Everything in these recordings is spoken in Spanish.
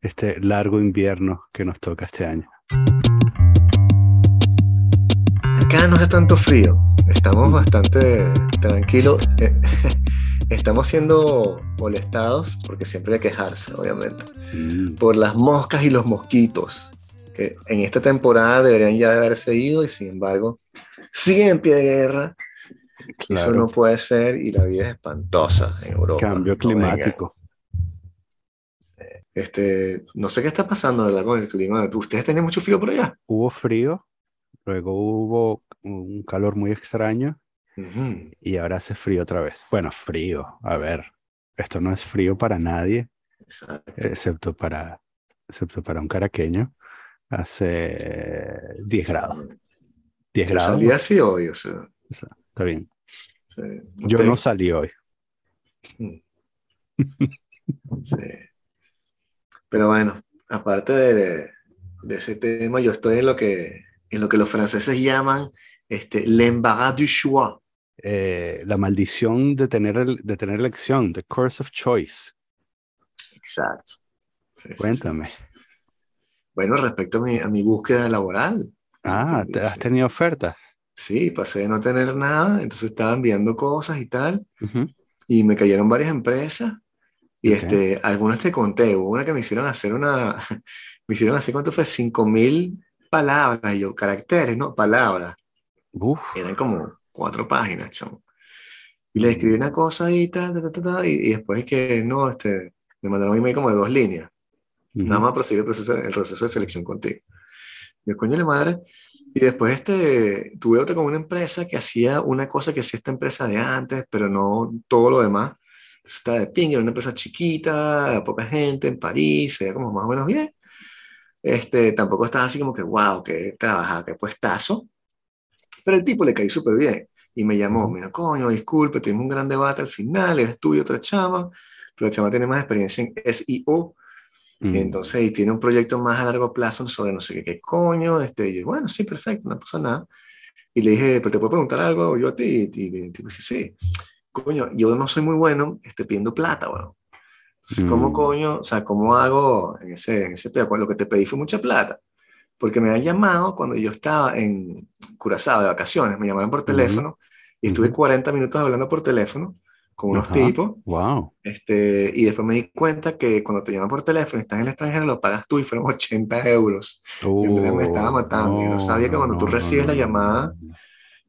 este largo invierno que nos toca este año. Acá no hace tanto frío, estamos bastante tranquilos. Eh, estamos siendo molestados, porque siempre hay que quejarse, obviamente, Mm, por las moscas y los mosquitos, que en esta temporada deberían ya haberse ido y sin embargo siguen en pie de guerra. Eso no puede ser y la vida es espantosa en Europa. cambio No climático. Este, no sé qué está pasando, ¿verdad? Con el clima. ¿Ustedes tienen mucho frío por allá? Hubo frío, luego hubo un calor muy extraño Ujú. y ahora hace frío otra vez. Bueno, frío, a ver, esto no es frío para nadie, Exacto. excepto para, excepto para un caraqueño. Hace 10 grados. 10 Yo grados. salí así hoy, o sea. Está bien. sí, Yo no salí hoy. Sí. Pero bueno, aparte de, de ese tema, yo estoy en lo que, en lo que los franceses llaman este, l'embarras du choix. Eh, la maldición de tener, el- de tener elección, the curse of choice. Exacto. Sí, sí, sí. Cuéntame. Bueno, respecto a mi, a mi búsqueda laboral. Ah, ¿te has tenido ofertas? Sí, pasé de no tener nada, entonces estaba enviando cosas y tal, Ujú. y me cayeron varias empresas, y Ok. este, algunas te conté, hubo una que me hicieron hacer una, me hicieron hacer, ¿cuánto fue? Cinco mil palabras, y yo, caracteres, ¿no? Palabras, Uf, eran como cuatro páginas, chamo. Y le escribí una cosa y ta, ta, ta, ta, y, y después que no, este, me mandaron un email como de dos líneas. ujú. Nada más proseguir el proceso, el proceso de selección contigo. Yo, coño de madre. Y después este, tuve otra con una empresa que hacía una cosa que hacía esta empresa de antes, pero no todo lo demás. Estaba de ping, era una empresa chiquita, poca gente en París, se veía como más o menos bien. Este, tampoco estaba así como que, wow, que trabaja, qué puestazo. Pero el tipo le caí súper bien. Y me llamó, me dijo, coño, disculpe, tuvimos un gran debate al final, eres tú y otra chama, pero la chama tiene más experiencia en SEO Mm. y entonces y tiene un proyecto más a largo plazo sobre no sé qué, qué coño. Este, y yo, bueno, sí, perfecto, no pasa nada. Y le dije, pero te puedo preguntar algo yo a ti. Y, y el tipo dije, sí. Coño, yo no soy muy bueno este, pidiendo plata, bueno. Entonces, ¿cómo Mm. coño? O sea, ¿cómo hago en ese, en ese pedo? Cuando Lo que te pedí fue mucha plata. Porque me han llamado cuando yo estaba en Curazao de vacaciones, me llamaron por teléfono y estuve Ujú. 40 minutos hablando por teléfono con unos Ajá. tipos Wow. este, y después me di cuenta que cuando te llaman por teléfono y estás en el extranjero, lo pagas tú y fueron 80 euros. Y verdad me estaba Oh, matando. Yo no sabía que cuando tú no, recibes la no, llamada, no.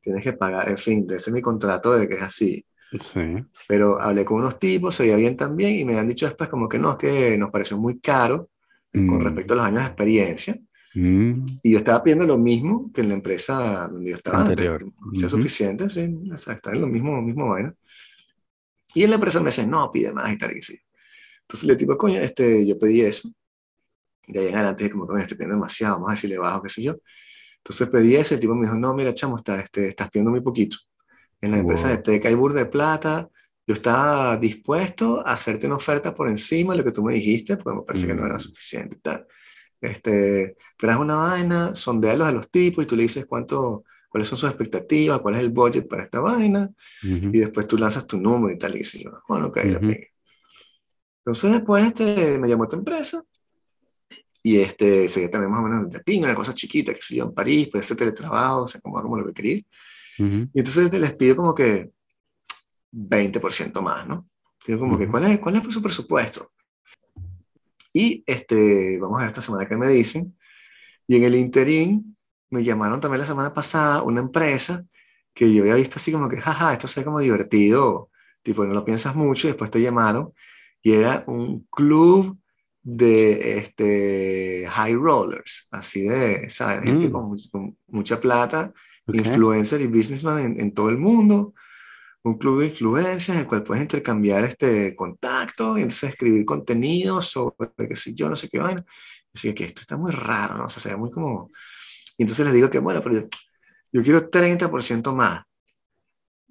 tienes que pagar. En fin, ese es mi contrato de que es así. Sí. Pero hablé con unos tipos, se veía bien también, y me han dicho después como que no, es que nos pareció muy caro con Mm, respecto a los años de experiencia. mm, Y yo estaba pidiendo lo mismo que en la empresa donde yo estaba Anterior. antes. Sea suficiente, sí. O sea, está en lo mismo, mismo vaina. Y en la empresa me decían, no, pide más y tal y así. Entonces le tipo, coño, este, yo pedí eso. De ahí en adelante dije, como, coño, estoy pidiendo demasiado, vamos a decirle bajo, qué sé yo. Entonces pedí eso y el tipo me dijo, no, mira, chamo, está, este, estás pidiendo muy poquito. En la empresa de Wow. Teca hay burda de plata. Yo estaba dispuesto a hacerte una oferta por encima de lo que tú me dijiste, porque me parece que no era Mm. suficiente tal. Este, haz una vaina, sondealos a los tipos y tú le dices cuánto, cuáles son sus expectativas, cuál es el budget para esta vaina, Ujú. y después tú lanzas tu número y tal, y yo. Bueno, ok, Ujú. pinga. Entonces después este, me llamó esta empresa y este, seguía también más o menos de pinga, una cosa chiquita, que sé yo, en París, pues ese teletrabajo, se acomodaba como lo que Ujú. Y entonces les pido como que 20% más, ¿no? Digo como que, Ujú. ¿cuál es, cuál es su presupuesto? Y este, vamos a ver esta semana qué me dicen. Y en el interín me llamaron también la semana pasada una empresa que yo había visto así como que, jaja, esto se ve como divertido, tipo, no lo piensas mucho, y después te llamaron, y era un club de este, high rollers, así de, ¿sabes? Gente Mm. con, con mucha plata, Ok. influencer y businessman en, en todo el mundo, un club de influencias en el cual puedes intercambiar este contacto y entonces escribir contenido sobre qué sé yo, no sé qué vaina. Así que esto está muy raro, ¿no? O sea, se ve muy como... Y entonces les digo que, bueno, pero yo, yo quiero 30% más.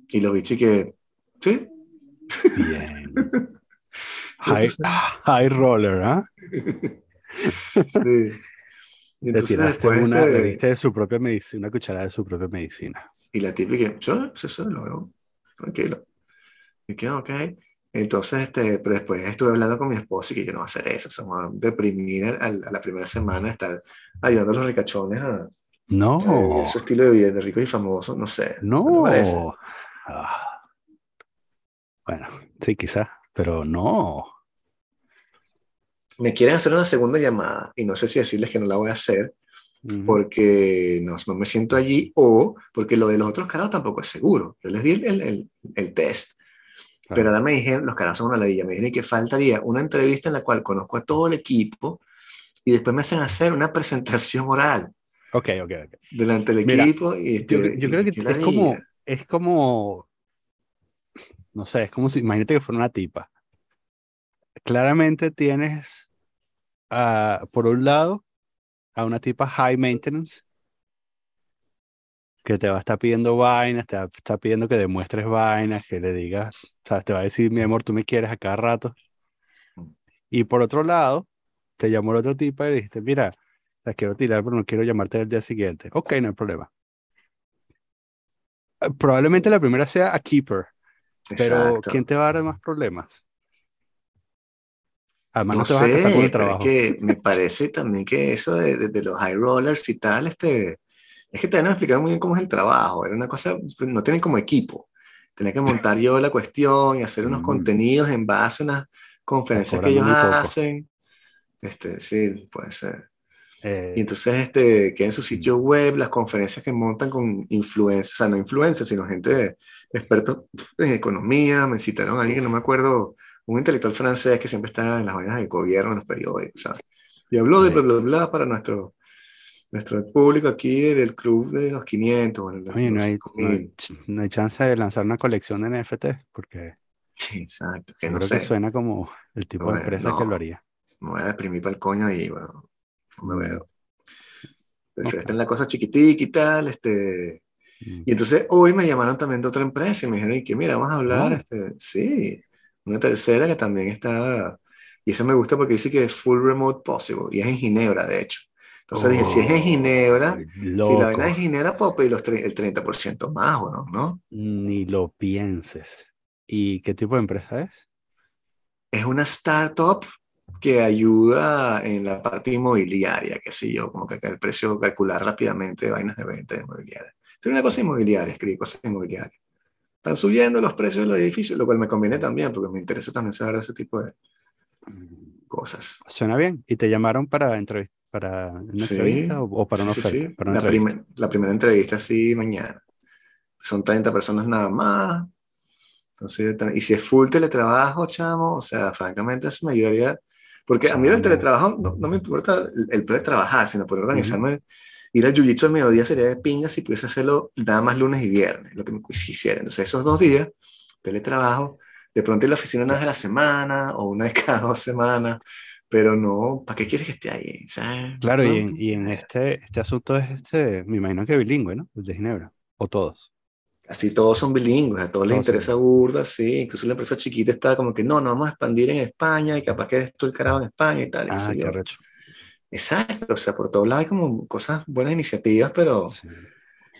Y los bichos que, ¿sí? Bien. High, high roller, ¿ah? Sí. Y Le entonces tiraste después una, le este- diste de su propia medicina, una cucharada de su propia medicina. Y la típica, yo, sí, sí, lo veo, tranquilo. Y que, ok. Entonces, este, pero después estuve hablando con mi esposo y que yo no voy a hacer eso, o sea, me voy a deprimir a, a la primera semana, estar ayudando a los ricachones a, No, su estilo de vida de ricos y famosos, no sé. ¿no? Ah, bueno, sí, quizás, pero no. Me quieren hacer una segunda llamada y no sé si decirles que no la voy a hacer Ujú, porque no, no me siento allí o porque lo de los otros carajos tampoco es seguro. Yo les di el, el, el- el test, pero claro. ahora me dijeron, los carajos son una ladilla, me dijeron que faltaría una entrevista en la cual conozco a todo el equipo y después me hacen hacer una presentación oral Ok, ok, ok. delante del Mira, equipo y, Yo, este, yo y creo que es como, es como, no sé, es como si, imagínate que fuera una tipa. Claramente tienes, por un lado, a una tipa high maintenance que te va a estar pidiendo vainas, te va a estar pidiendo que demuestres vainas, que le digas, o sea, te va a decir, mi amor, tú me quieres a cada rato. Y por otro lado, te llamó la otra tipa y le dijiste, mira, la quiero tirar, pero no quiero llamarte el día siguiente. Ok, no hay problema. Eh, Probablemente la primera sea a keeper, pero Exacto. ¿quién te va a dar más problemas? Además, no No te vas a casar con el sé, pero es trabajo. que me parece también que eso de, de- de los high rollers y tal, este, es que te no me explicaron muy bien cómo es el trabajo. Era una cosa, pues, no tienen como equipo. Tenía que montar yo la cuestión y hacer unos Mm, contenidos en base a unas conferencias que ellos poco. hacen. Este, sí, puede ser. Y Eh, entonces, este, que en su mm, sitio web, las conferencias que montan con influencers, o sea, no influencers, sino gente expertos en economía, me citaron a alguien que no me acuerdo, un intelectual francés que siempre está en las vainas del gobierno, en los periódicos, ¿sabes? Y habló de bla, bla, bla para nuestro, nuestro público aquí del club de los 500, bueno, los, Oye, no hay, no hay, 5000. ch- no hay chance de lanzar una colección de NFT, porque exacto, que no creo que sé. suena como el tipo de Bueno, empresa que lo no, haría. me voy a deprimir para el coño y bueno, no me Mm, veo. Prefiero ok. estar en la cosa chiquitica y tal, este... mm. Y entonces hoy me llamaron también de otra empresa y me dijeron y que mira, vamos a hablar, Oh, este, sí, una tercera que también está, y eso me gusta porque dice que es full remote possible, y es en Ginebra, de hecho. Entonces dije, si es en oh, Ginebra, si la vaina es Ginebra, puedo pedir los el 30% más, ¿o no? ¿no? Ni lo pienses. ¿Y qué tipo de empresa es? Es una startup que ayuda en la parte inmobiliaria, qué sé yo, como que el precio, calcular rápidamente vainas de venta inmobiliaria. Es una cosa inmobiliaria, escribir cosas inmobiliarias. Están subiendo los precios de los edificios, lo cual me conviene también, porque me interesa también saber ese tipo de cosas. Suena bien. ¿Y te llamaron para, entrev- para una Sí, entrevista o, o para una sí, oferta? sí. Para una La, entrevista. primer- la primera entrevista sí mañana. Son 30 personas nada más. Entonces, y si es full teletrabajo, chamo, o sea, francamente eso me ayudaría, porque a mí el teletrabajo no, no me importa el, el poder trabajar, sino poder organizarme. Ir al jiu-jitsu al mediodía sería de pinga si pudiese hacerlo nada más lunes y viernes, lo que me quisiera. Entonces, esos dos días, teletrabajo, de pronto ir a la oficina una vez a la semana o una vez cada dos semanas, pero no, ¿para qué quieres que esté ahí? ¿Sabes? Claro, y No, en, y en este, este asunto es este, me imagino que bilingüe, ¿no? El de Ginebra. O todos. Así todos son bilingües, a todos les son interesa bilingües. burda, sí, incluso la empresa chiquita está como que no, no vamos a expandir en España y capaz que eres tú el carajo en España y tal, y Ah, sé qué yo. recho. Exacto, o sea, por todos lados hay como cosas, buenas iniciativas, pero Sí,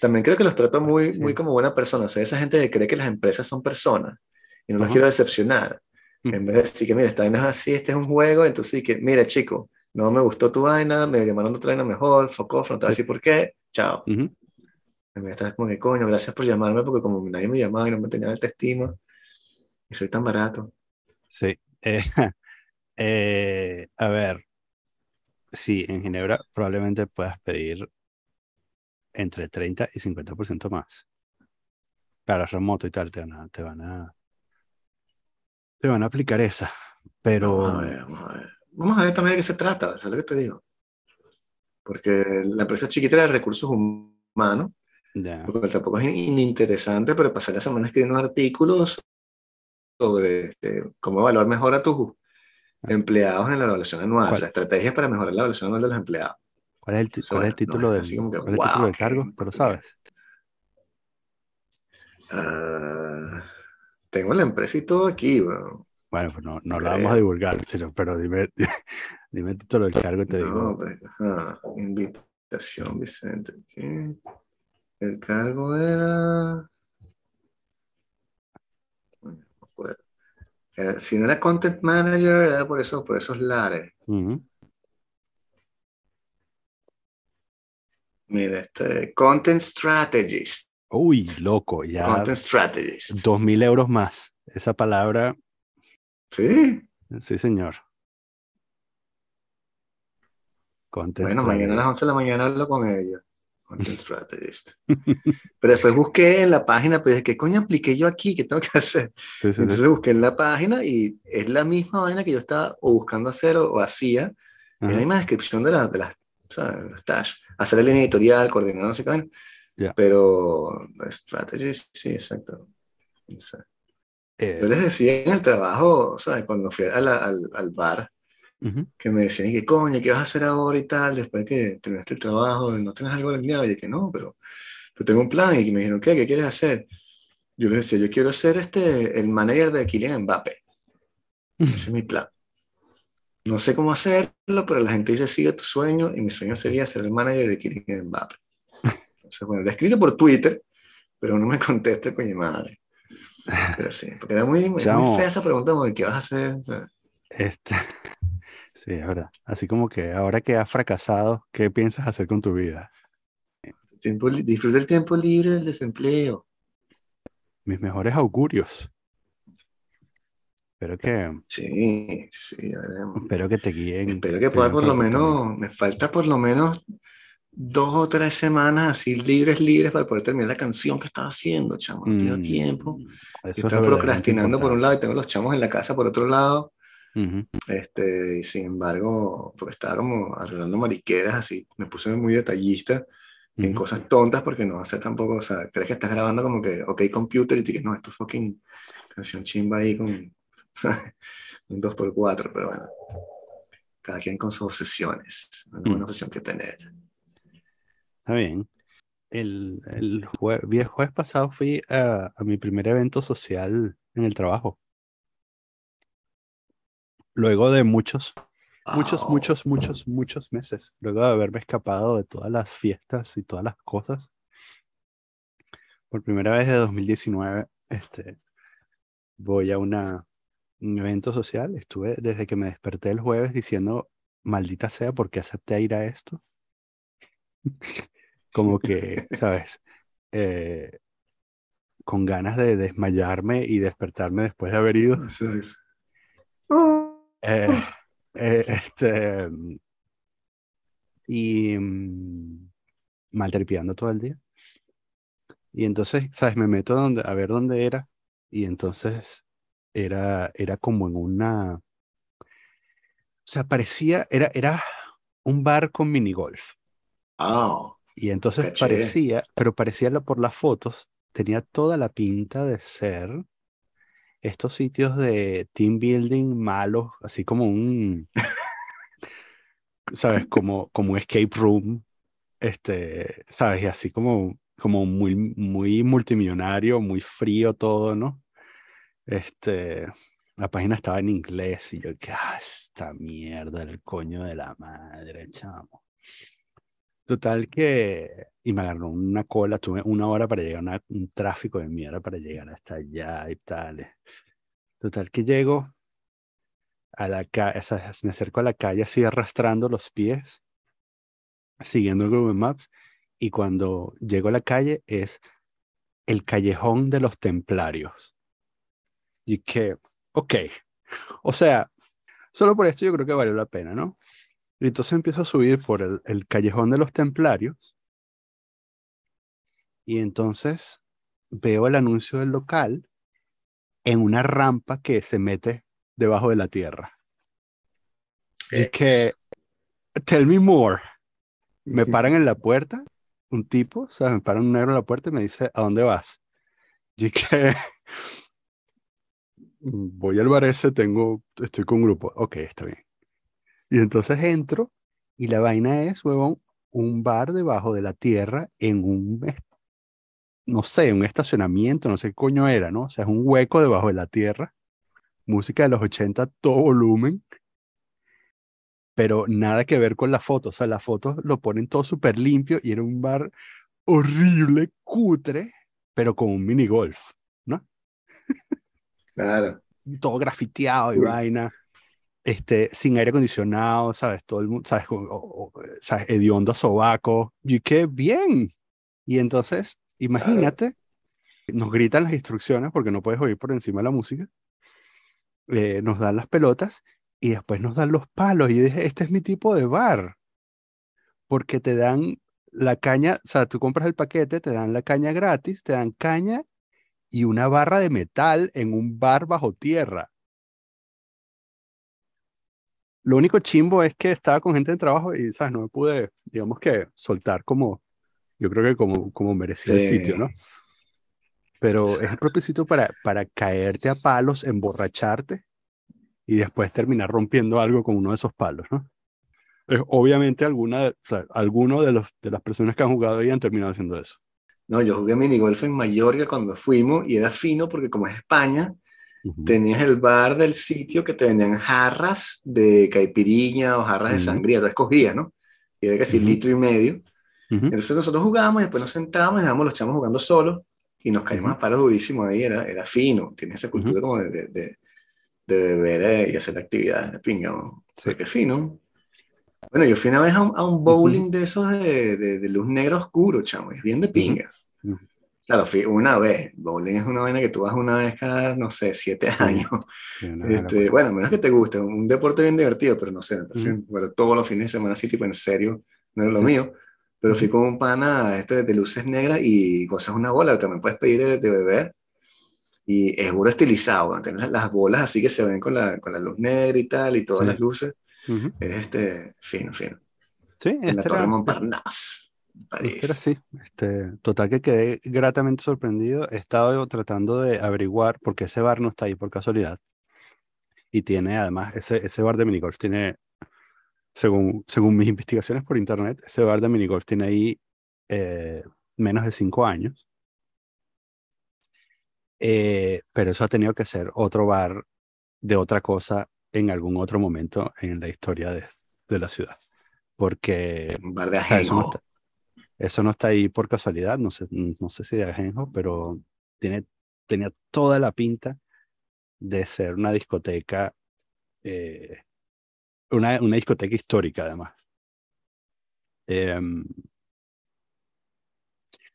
también creo que los trato muy, muy sí. como buena persona, o sea, esa gente que cree que las empresas son personas y no las Ajá. quiero decepcionar, Mm. en vez de decir que, mira, esta vaina es así, este es un juego, entonces sí que, mira, chico, no me gustó tu vaina, me llamaron otra vaina mejor, off, no te voy a Sí. decir por qué, chao. En vez de estar como que, coño, gracias por llamarme, porque como nadie me llamaba y no me tenía el estima, y soy tan barato. Sí. Eh, eh, a ver, sí, en Ginebra probablemente puedas pedir entre 30 y 50% más. Claro, es remoto y tal, te van a, te van a, te van a aplicar esa. Vamos a Pero ver, vamos a ver. Vamos a ver también de qué se trata, ¿sabes lo que te digo? Porque la empresa chiquita de recursos humanos, cual tampoco es ininteresante, pero pasar la semana escribiendo artículos sobre este, cómo evaluar mejor a tus empleados en la evaluación anual, o ¿cuál, sea, estrategias para mejorar la evaluación anual de los empleados. cuál es el, ti- Eso, cuál es el no título así del, como que, cuál es el título wow, del cargo? ¿Te lo sabes? Ah, tengo la empresa y todo aquí, bueno, Bueno, pues no, no lo vamos a divulgar, sino, pero dime, dime el título del cargo y te No, digo, pues, ajá, invitación, Vicente. ¿qué? El cargo era... no me acuerdo. Era- si no era content manager, era por eso, por esos lares. Mira, este, content strategist. Uy, loco, ya Content strategist. dos mil euros más. Esa palabra, Sí. sí, señor. Content Bueno, mañana a las strategy. 11 de la mañana hablo con ellos. Content strategist. Pero después busqué en la página, pero dije, ¿qué coño apliqué yo aquí? ¿Qué tengo que hacer? Sí, sí, sí. Entonces busqué en la página y es la misma vaina que yo estaba o buscando hacer o, o hacía. Es la misma descripción de, la- de las, ¿sabes? de las tasks. Hacer la línea editorial, coordinar, no sé qué. vaina. Ya. Pero strategist, sí, exacto. Sé. Eh, Yo les decía en el trabajo, ¿sabes? Cuando fui la- al, al bar, ujú. que me decían, que coño, ¿qué vas a hacer ahora y tal? Después que terminaste el trabajo, ¿no tienes algo planeado? Y yo que no, pero, pero tengo un plan. Y que me dijeron, ¿qué? ¿Qué quieres hacer? Yo les decía, yo quiero ser este, el manager de Kylian Mbappé. Ese es mi plan. No sé cómo hacerlo, pero la gente dice, sigue tu sueño. Y mi sueño sería ser el manager de Kylian Mbappé. Entonces, bueno, lo he escrito por Twitter, pero no me contesta coño madre. Pero sí, porque era muy, muy Chamo. fea esa pregunta, ¿qué vas a hacer? O sea, Este, sí, es verdad. Así como que ahora que has fracasado, ¿qué piensas hacer con tu vida? tiempo, disfruta el tiempo libre del desempleo. Mis mejores augurios. Espero que, Sí, sí, veremos. espero que te guíen. Espero que pueda por lo menos, me falta por lo menos dos o tres semanas así libres, libres para poder terminar la canción que estaba haciendo, chamo. No tengo Mm, tiempo. Eso estaba procrastinando por un lado y tengo los chamos en la casa por otro lado. Ujú. Este, y sin embargo, porque estaba como arreglando mariqueras así, me puse muy detallista en Ujú. cosas tontas porque no hace tampoco, o sea, crees que estás grabando como que, ok, computer, y te dices, no, esto es fucking canción chimba ahí con un 2x4, pero bueno, cada quien con sus obsesiones, una buena Mm. obsesión que tener. Está bien. El, el jue- jueves pasado fui a, a mi primer evento social en el trabajo. Luego de muchos, muchos, Wow. muchos, muchos, muchos meses. Luego de haberme escapado de todas las fiestas y todas las cosas. Por primera vez de 2019, este, voy a una, un evento social. Estuve desde que me desperté el jueves diciendo, maldita sea, ¿por qué acepté ir a esto? Como que, ¿sabes? Eh, con ganas de desmayarme y despertarme después de haber ido. Oh. Eh, eh, este, y mm, maltripeando todo el día. Y entonces, ¿sabes? Me meto donde, a ver dónde era. Y entonces era, era como en una. O sea, parecía, era, era un bar con minigolf. Wow. Y entonces parecía, pero parecía por las fotos, tenía toda la pinta de ser estos sitios de team building malos, así como un, ¿sabes? Como, como un escape room, este, ¿sabes? Y así como, como muy, muy multimillonario, muy frío todo, ¿no? Este, la página estaba en inglés y yo, que ah, esta mierda, el coño de la madre, chamo. Total que, y me agarró una cola, tuve una hora para llegar, una- un tráfico de mierda para llegar hasta allá y tal. Total que llego a la calle, me acerco a la calle así arrastrando los pies, siguiendo el Google Maps, y cuando llego a la calle es el callejón de los templarios. Y que, ok, o sea, solo por esto yo creo que valió la pena, ¿no? Y entonces empiezo a subir por el, el callejón de los templarios y entonces veo el anuncio del local en una rampa que se mete debajo de la tierra. Y es que, tell me more. Me paran en la puerta, un tipo, o sea, me paran un negro en la puerta y me dice, ¿a dónde vas? Y que voy al bar ese, tengo, estoy con un grupo. Ok, está bien. Y entonces entro y la vaina es, huevón, un bar debajo de la tierra en un, no sé, un estacionamiento, no sé qué coño era, ¿no? O sea, es un hueco debajo de la tierra. Música de los 80, todo volumen. Pero nada que ver con la foto. O sea, las fotos lo ponen todo súper limpio y era un bar horrible, cutre, pero con un mini golf, ¿no? Claro. todo grafiteado y Uy. vaina, este, sin aire acondicionado, ¿sabes? Todo el mundo, ¿sabes? O- o- ¿sabes? Hediondo a sobaco. Y qué bien. Y entonces, imagínate, nos gritan las instrucciones porque no puedes oír por encima de la música. eh, nos dan las pelotas y después nos dan los palos. Y yo dije, este es mi tipo de bar. Porque te dan la caña, o sea, tú compras el paquete, te dan la caña gratis, te dan caña y una barra de metal en un bar bajo tierra. Lo único chimbo es que estaba con gente de trabajo y, ¿sabes? No me pude, digamos que, soltar como, yo creo que como, como merecía el Sí. sitio, ¿no? Pero es el Exacto. propio sitio para, para caerte a palos, emborracharte y después terminar rompiendo algo con uno de esos palos, ¿no? Obviamente alguna, o sea, alguno de, los, de las personas que han jugado ahí han terminado haciendo eso. No, yo jugué minigolf en Mallorca cuando fuimos y era fino porque como es España, Tenías el bar del sitio que te vendían jarras de caipiriña o jarras de Ujú. sangría, tú escogías, ¿no? Y era casi Ujú. litro y medio. Entonces nosotros jugábamos y después nos sentábamos y dejábamos los chamos jugando solos y nos caímos a palos durísimos ahí, era, era fino, tiene esa cultura como de, de, de- de beber eh, y hacer actividades de pinga, ¿no? Sí. Es fino. Bueno, yo fui una vez a un, a un bowling de esos de, de- de luz negra oscuro, chamo, es bien de pinga. Claro, fui una vez. Bowling es una vaina que tú vas una vez cada, no sé, siete años. Sí, Este, bueno, menos que te guste, un deporte bien divertido, pero no sé, bueno, todos los fines de semana así, tipo en serio, no era lo Sí. mío. Pero fui con un pana este de luces negras y gozas una bola, también puedes pedir de, de beber. Y es puro estilizado, ¿no? Tienes las, las bolas así que se ven con la, con la luz negra y tal, y todas Sí. las luces. Ujú. Es este, fino, fino. Sí, En la este Torre era, Montparnasse, París. este era así. Este, total que quedé gratamente sorprendido. He estado tratando de averiguar porque ese bar no está ahí por casualidad. Y tiene además, ese, ese bar de minigolf tiene, según, según mis investigaciones por internet, ese bar de minigolf tiene ahí eh, menos de cinco años. Eh, pero eso ha tenido que ser otro bar de otra cosa en algún otro momento en la historia de, de la ciudad. Porque Un bar de ajenjo. Eso no está ahí por casualidad, no sé, no sé si de ajenjo, pero tiene, tenía toda la pinta de ser una discoteca, eh, una, una discoteca histórica además. Em,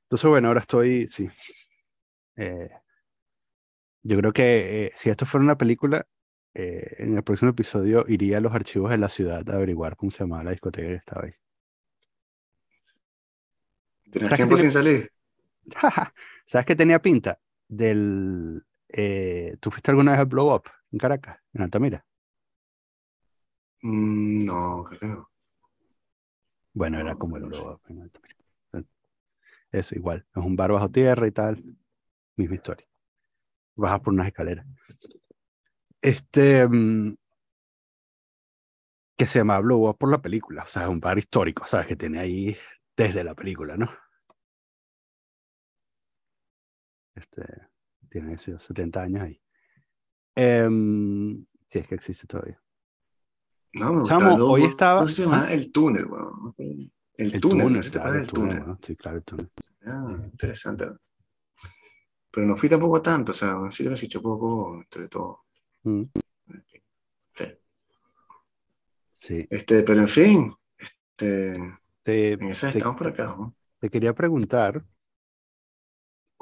entonces, bueno, ahora estoy, sí. Eh, yo creo que eh, si esto fuera una película, en el próximo episodio iría a los archivos de la ciudad a averiguar cómo se llamaba la discoteca que estaba ahí. ¿Tienes ¿Sabes qué tiempo tiene- sin salir? ¿Sabes qué tenía pinta? Del. eh, ¿Tú fuiste alguna vez al Blow Up en Caracas, en Altamira? Mm, no, creo que no. Bueno, era como el Blow. Up en Altamira. Eso, igual. Es un bar bajo tierra y tal. Misma historia. Bajas por unas escaleras. Este. mm, que se llama Blow Up por la película. O sea, es un bar histórico, ¿sabes? Que tiene ahí desde la película, ¿no? Este. Tiene eso, 70 años ahí. Em, sí, es que existe todavía. No, me Chamo, gustaba. lo- hoy estaba- ¿Cómo se llama? El túnel, weón. El, El túnel, túnel, ¿sí claro, el túnel, túnel? ¿no? Sí, claro, el túnel. Ah, interesante. Pero no fui tampoco tanto, o sea, sitio que se echó poco entre todo. Mm, Sí. Sí. Este, pero en fin, este, Te, en esa te- estamos por acá, ¿no? te quería preguntar.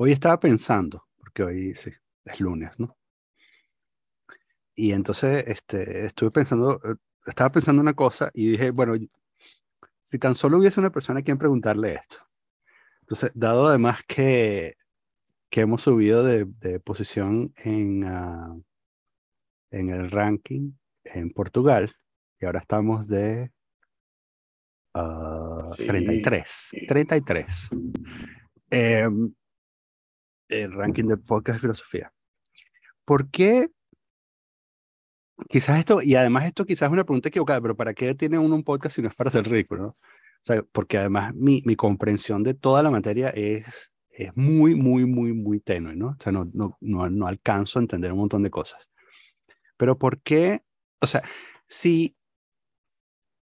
Hoy estaba pensando, porque hoy sí, es lunes, ¿no? Y entonces este, estuve pensando, eh, estaba pensando una cosa y dije, bueno, si tan solo hubiese una persona a quien preguntarle esto. Entonces, dado además que, que hemos subido de, de posición en, ah, en el ranking en Portugal, y ahora estamos de ah, Sí, 33. sí. 33. Em, el ranking del podcast de filosofía. ¿Por qué? Quizás esto, y además esto quizás es una pregunta equivocada, pero ¿para qué tiene uno un podcast si no es para hacer ridículo? ¿no? O sea, porque además mi, mi comprensión de toda la materia es, es muy, muy, muy, muy tenue, ¿no? O sea, no, no, no, no alcanzo a entender un montón de cosas. Pero ¿por qué? O sea, si,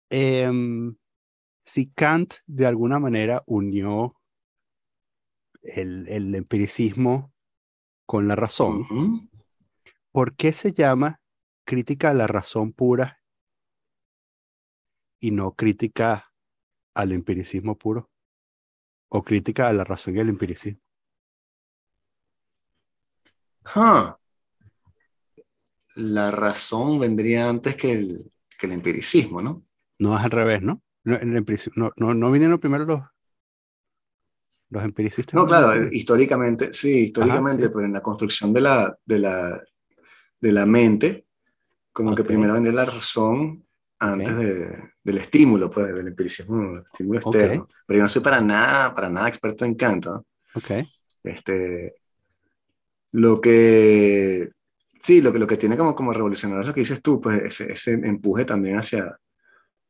em, si Kant de alguna manera unió el, el empiricismo con la razón. ¿por qué se llama crítica a la razón pura y no crítica al empiricismo puro? ¿O crítica a la razón y al empiricismo? Huh. La razón vendría antes que el, que el empiricismo, ¿no? No es al revés, ¿no? No, en el no, no, no vinieron primero los, los empiricistas. No, claro, eh, históricamente, sí, históricamente, sí. pero en la construcción de la, de la, de la mente, como que primero vendría la razón antes de- del estímulo, pues, del empiricismo, el estímulo externo. Pero yo no soy para nada, para nada experto en Kant, ¿no? Ok, Este, lo que, sí, lo que, lo que tiene como, como revolucionario es lo que dices tú, pues ese, ese empuje también hacia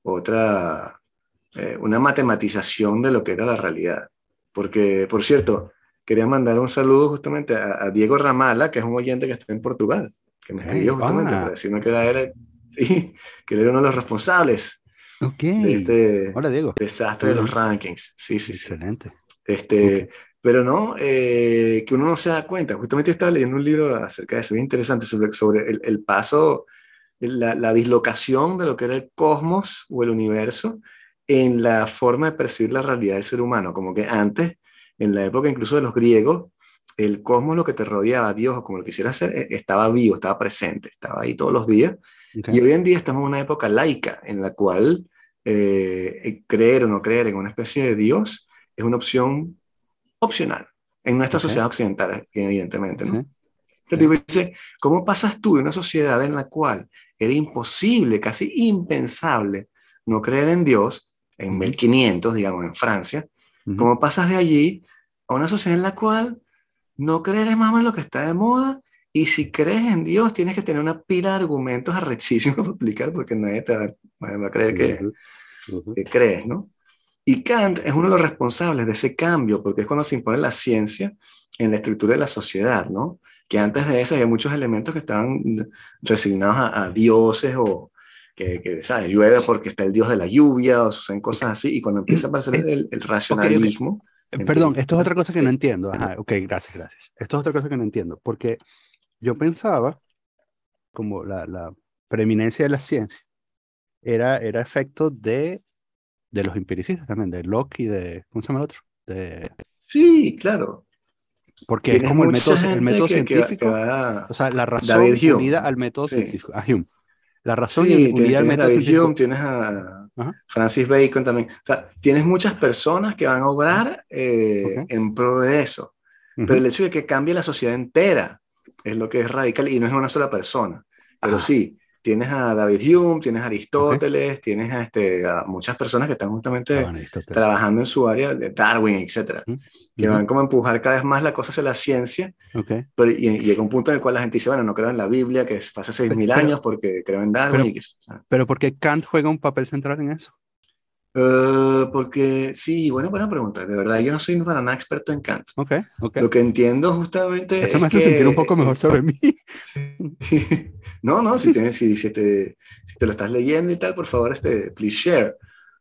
otra, eh, una matematización de lo que era la realidad. Porque, por cierto, quería mandar un saludo justamente a, a Diego Ramala, que es un oyente que está en Portugal, que me escribió justamente para decirme que era él, sí, que él era uno de los responsables ok. de este Hola, Diego. desastre de los rankings. Sí, sí, sí. Excelente. Este, Pero no, eh, que uno no se da cuenta. Justamente estaba leyendo un libro acerca de eso, bien interesante, sobre, sobre el, el paso, la, la dislocación de lo que era el cosmos o el universo en la forma de percibir la realidad del ser humano. Como que antes, en la época incluso de los griegos, el cosmos, lo que te rodeaba, Dios o como lo quisiera hacer, eh, estaba vivo, estaba presente, estaba ahí todos los días. Ok. Y hoy en día estamos en una época laica en la cual eh, creer o no creer en una especie de Dios es una opción opcional en nuestra Ok. sociedad occidental, evidentemente. ¿no? Sí. Tipo dice, ¿cómo pasas tú de una sociedad en la cual era imposible, casi impensable, no creer en Dios, en Ujú. 1500, digamos, en Francia? Ujú. ¿Cómo pasas de allí a una sociedad en la cual no creer es más o menos lo que está de moda? Y si crees en Dios, tienes que tener una pila de argumentos arrechísimos para explicar, porque nadie te va, va a creer que, Ujú. Ujú. que crees, ¿no? Y Kant es uno de los responsables de ese cambio, porque es cuando se impone la ciencia en la estructura de la sociedad, ¿no? Que antes de eso había muchos elementos que estaban resignados a, a dioses o que, que, ¿sabes? Llueve porque está el dios de la lluvia o suceden cosas así, y cuando empieza a aparecer el, el racionalismo... Eh, Perdón, esto es otra cosa que no entiendo. Ajá, ok, gracias, gracias. Esto es otra cosa que no entiendo, porque yo pensaba, como la, la preeminencia de la ciencia, era, era efecto de, de los empiricistas también, de Locke y de, ¿cómo se llama el otro? De, Sí, claro. porque es como el método, el método que- que que científico, o sea, la razón David Hume. unida al método Sí. científico, a Hume. La razón Sí, y tienes, tienes método David. Hume, tienes a Ajá. Francis Bacon también. O sea, tienes muchas personas que van a obrar eh, Ok. en pro de eso. Ujú. Pero el hecho de que cambie la sociedad entera es lo que es radical y no es una sola persona. Pero sí, tienes a David Hume, tienes a Aristóteles, tienes a, este, a muchas personas que están justamente Ah, trabajando en su área de Darwin, etcétera, Ujú. que Ujú. van como a empujar cada vez más la cosa hacia la ciencia Ok. pero, y, y llega un punto en el cual la gente dice, bueno, no creo en la Biblia, que es hace 6.000 Pero- años porque creo en Darwin. pero- y que, o sea, Pero ¿por qué Kant juega un papel central en eso? Eh, porque sí, buena, buena pregunta. De verdad, yo no soy para nada experto en Kant. Lo que entiendo justamente Esto me es hace que- sentir un poco mejor sobre mí. Sí. No, no, si, tienes, si, si, te, si te lo estás leyendo y tal, por favor, este, please share.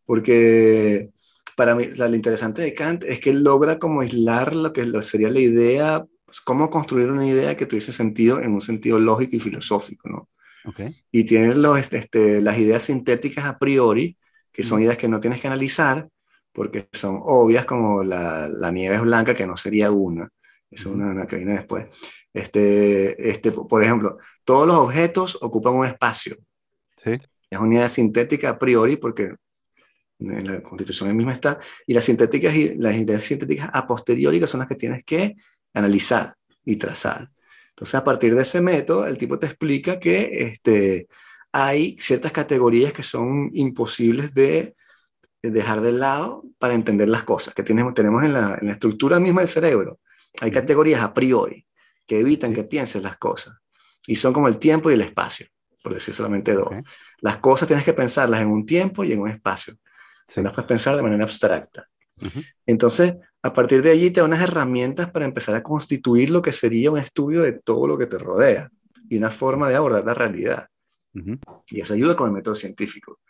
Porque para mí, lo interesante de Kant es que logra como aislar lo que sería la idea, pues, cómo construir una idea que tuviese sentido en un sentido lógico y filosófico, ¿no? Ok. y tiene los, este, este, las ideas sintéticas a priori, que son Ujú. ideas que no tienes que analizar, porque son obvias como la, la nieve es blanca, que no sería una, es una, una que viene después. Este, este, por ejemplo, todos los objetos ocupan un espacio. Sí. Es una idea sintética a priori, porque en la constitución misma está, y las, sintéticas, y las ideas sintéticas a posteriori que son las que tienes que analizar y trazar. Entonces, a partir de ese método, el tipo te explica que este, hay ciertas categorías que son imposibles de, de dejar de lado para entender las cosas que tenemos, tenemos en, la, en la estructura misma del cerebro. Hay categorías a priori que evitan Sí. que pienses las cosas. Y son como el tiempo y el espacio, por decir solamente dos. Ok. Las cosas tienes que pensarlas en un tiempo y en un espacio. Sí. No las puedes pensar de manera abstracta. Ujú. Entonces, a partir de allí te da unas herramientas para empezar a constituir lo que sería un estudio de todo lo que te rodea y una forma de abordar la realidad. Ujú. Y eso ayuda con el método científico.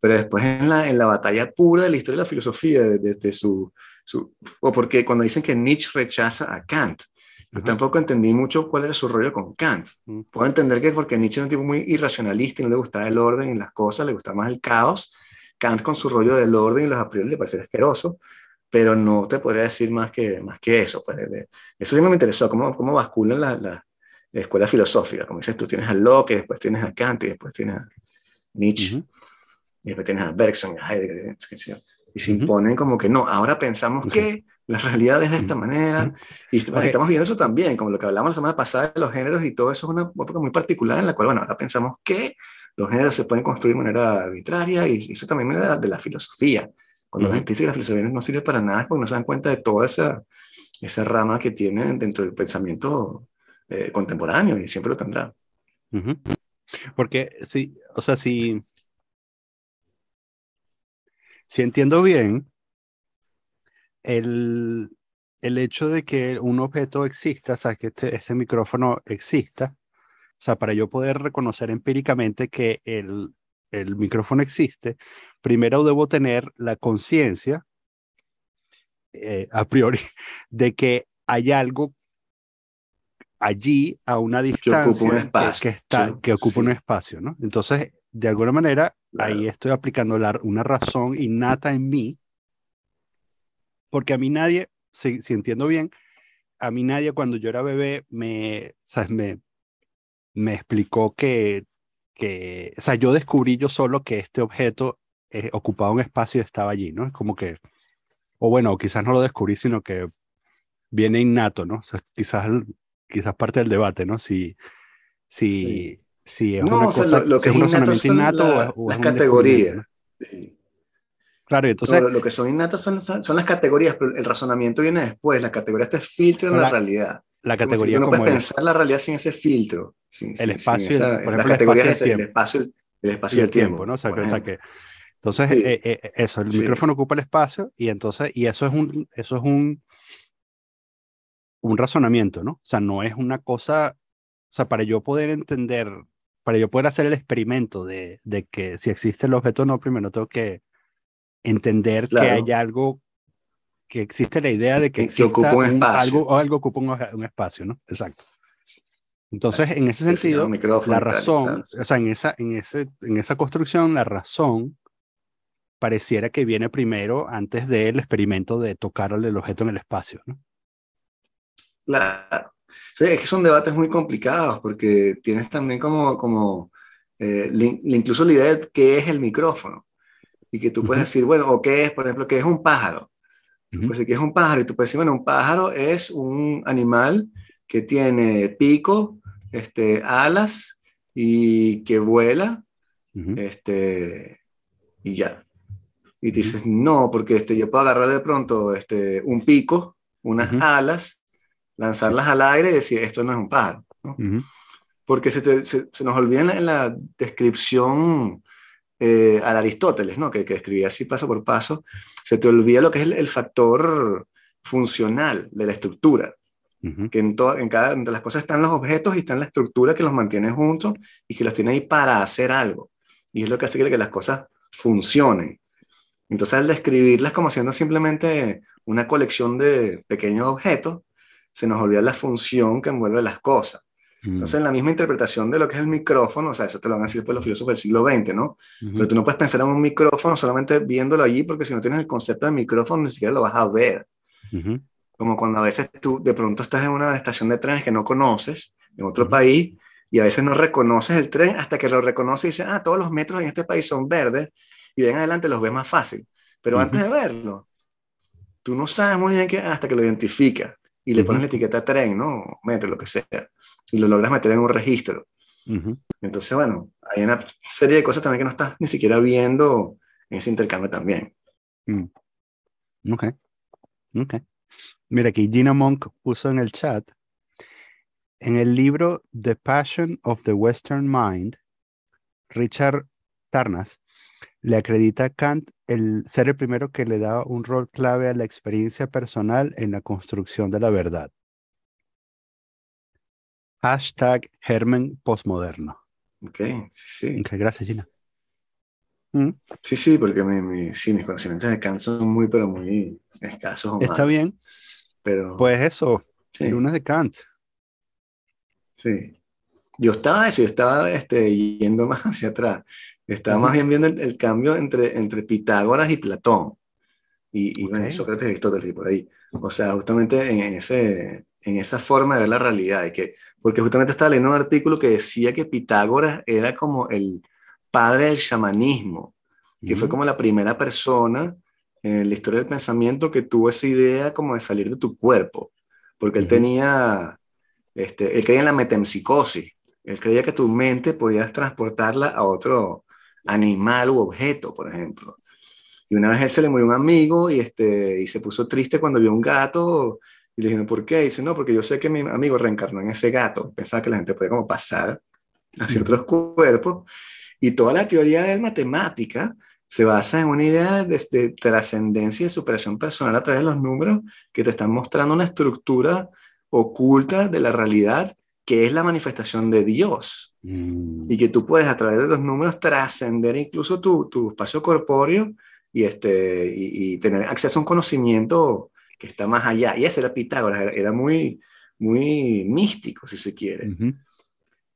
Pero después en la, en la batalla pura de la historia de la filosofía, desde de, de su, su... O porque cuando dicen que Nietzsche rechaza a Kant, Yo tampoco entendí mucho cuál era su rollo con Kant. Mm. Puedo entender que es porque Nietzsche era un tipo muy irracionalista y no le gustaba el orden y las cosas, le gustaba más el caos. Kant con su rollo del orden y los a priori le parecía asqueroso, pero no te podría decir más que, más que eso. Pues, de- de- eso sí me interesó, cómo, cómo basculan la, la, la escuela filosófica. Como dices tú, tienes a Locke, después tienes a Kant y después tienes a Nietzsche. Ujú. Y después tienes a Bergson, a Heidegger, y se imponen como que no, ahora pensamos que la realidad es de esta manera, y estamos viendo eso también, como lo que hablamos la semana pasada de los géneros y todo eso es una época muy particular en la cual, bueno, ahora pensamos que los géneros se pueden construir de manera arbitraria, y eso también viene de la, de la filosofía. Cuando la gente dice que la filosofía no sirve para nada es porque no se dan cuenta de toda esa, esa rama que tiene dentro del pensamiento eh, contemporáneo, y siempre lo tendrá. Porque sí, o sea, si, si entiendo bien, el, el hecho de que un objeto exista, o sea, que este, este micrófono exista, o sea, para yo poder reconocer empíricamente que el, el micrófono existe, primero debo tener la conciencia, eh, a priori, de que hay algo allí a una distancia un que- espacio, que, está, que ocupa un sí. espacio, ¿no? Entonces, de alguna manera, ahí Claro. estoy aplicando la- una razón innata en mí, porque a mí nadie, si, si entiendo bien, a mí nadie cuando yo era bebé me, ¿sabes? me, me explicó que, que, o sea, yo descubrí yo solo que este objeto eh, ocupaba un espacio y estaba allí, ¿no? Es como que, o bueno, quizás no lo descubrí, sino que viene innato, ¿no? O sea, quizás, quizás parte del debate, ¿no? Si, si, si es No, una o sea, cosa, lo, lo si que es un innato razonamiento innato o la- las categorías. descubrimiento, ¿no? Sí. Claro, No, entonces, lo, que son innatas son, son las categorías, pero el razonamiento viene después. La categoría te filtra Pero la, la- realidad. la Como si categoría no como puedes el, pensar la realidad sin ese filtro. Sin, el sin- sin espacio, y el- esa, por la ejemplo, el categoría espacio el espacio, el, espacio y el tiempo. tiempo, ¿no? O sea, que, o sea, ejemplo. que- entonces, Sí. eh, eh, eso, el Sí. micrófono ocupa el espacio y entonces, y eso es un, eso es un, un razonamiento, ¿no? O sea, no es una cosa, o sea, para yo poder entender, para yo poder hacer el experimento de, de que si existe el objeto o no, primero tengo que entender que Claro. hay algo, que existe la idea de que Que- que exista ocupa un espacio. algo, o algo ocupa un, un espacio, ¿no? Exacto. Entonces, en ese Que sentido, la razón, o sea, en esa, en ese, en esa construcción, la razón pareciera que viene primero antes del experimento de tocarle el objeto en el espacio, ¿no? Claro. Sí, es que son debates muy complicados porque tienes también como, como eh, incluso la idea de qué es el micrófono. Y que tú puedes Ujú. decir, bueno, o qué es, por ejemplo, qué es un pájaro. Ujú, Pues si es un pájaro, y tú puedes decir, bueno, un pájaro es un animal que tiene pico, este, alas y que vuela, ujú, este, y ya. Y dices, no, porque este, yo puedo agarrar de pronto este, un pico, unas alas, lanzarlas al aire y decir, esto no es un pájaro. Porque se, te- se- se nos olvida en la, en la descripción eh, al Aristóteles, ¿no? que, que escribía así paso por paso, se te olvida lo que es el, el factor funcional de la estructura, que en, en cada de las cosas están los objetos y está la estructura que los mantiene juntos y que los tiene ahí para hacer algo. Y es lo que hace que las cosas funcionen. Entonces, al describirlas como siendo simplemente una colección de pequeños objetos, se nos olvida la función que envuelve las cosas. ujú, Entonces, en la misma interpretación de lo que es el micrófono, o sea, eso te lo van a decir después los filósofos del siglo XX, ¿no? ujú. Pero tú no puedes pensar en un micrófono solamente viéndolo allí, porque si no tienes el concepto de micrófono, ni siquiera lo vas a ver. Ujú, Como cuando a veces tú de pronto estás en una estación de trenes que no conoces, en otro Ujú. país, y a veces no reconoces el tren hasta que lo reconoces y dices, ah, todos los metros en este país son verdes, y de en adelante los ves más fácil. Pero antes de verlo, tú no sabes muy bien qué hasta que lo identificas y le pones la etiqueta tren, ¿no? Metro, lo que sea, y lo logras meter en un registro. Entonces, bueno, hay una serie de cosas también que no estás ni siquiera viendo en ese intercambio también. Mm. Ok. Ok. Mira, aquí Gina Monk puso en el chat. En el libro The Passion of the Western Mind, Richard Tarnas le acredita a Kant el ser el primero que le da un rol clave a la experiencia personal en la construcción de la verdad. Hashtag Germen postmoderno. Ok, sí, sí. Ok, gracias, Gina. Mm, Sí, sí, porque mi, mi- sí, mis conocimientos de Kant son muy, pero muy escasos Está bien. Pero Pues eso. Sí. Luna de Kant. Sí. Yo estaba eso, yo estaba este, yendo más hacia atrás. Estaba Ujú. más bien viendo el, el cambio entre, entre Pitágoras y Platón. Y, y bueno, Ok. Sócrates y Aristóteles y por ahí. O sea, justamente en, ese, en esa forma de ver la realidad. Y que, porque justamente estaba leyendo un artículo que decía que Pitágoras era como el padre del chamanismo, que fue Ujú. como la primera persona en la historia del pensamiento que tuvo esa idea como de salir de tu cuerpo. Porque él Ujú. tenía, este, él creía en la metempsicosis. Él creía que tu mente podías transportarla a otro animal u objeto, por ejemplo. Y una vez él se le murió un amigo y, este, y se puso triste cuando vio un gato. Y le dijeron, ¿por qué? Y dice, no, porque yo sé que mi amigo reencarnó en ese gato. Pensaba que la gente podía como pasar hacia otros cuerpos. Y toda la teoría de matemática se basa en una idea de, de trascendencia y superación personal a través de los números que te están mostrando una estructura oculta de la realidad que es la manifestación de Dios Mm. y que tú puedes a través de los números trascender incluso tu, tu espacio corpóreo y, este, y, y tener acceso a un conocimiento que está más allá. Y ese era Pitágoras, era, era muy, muy místico, si se quiere. Ujú.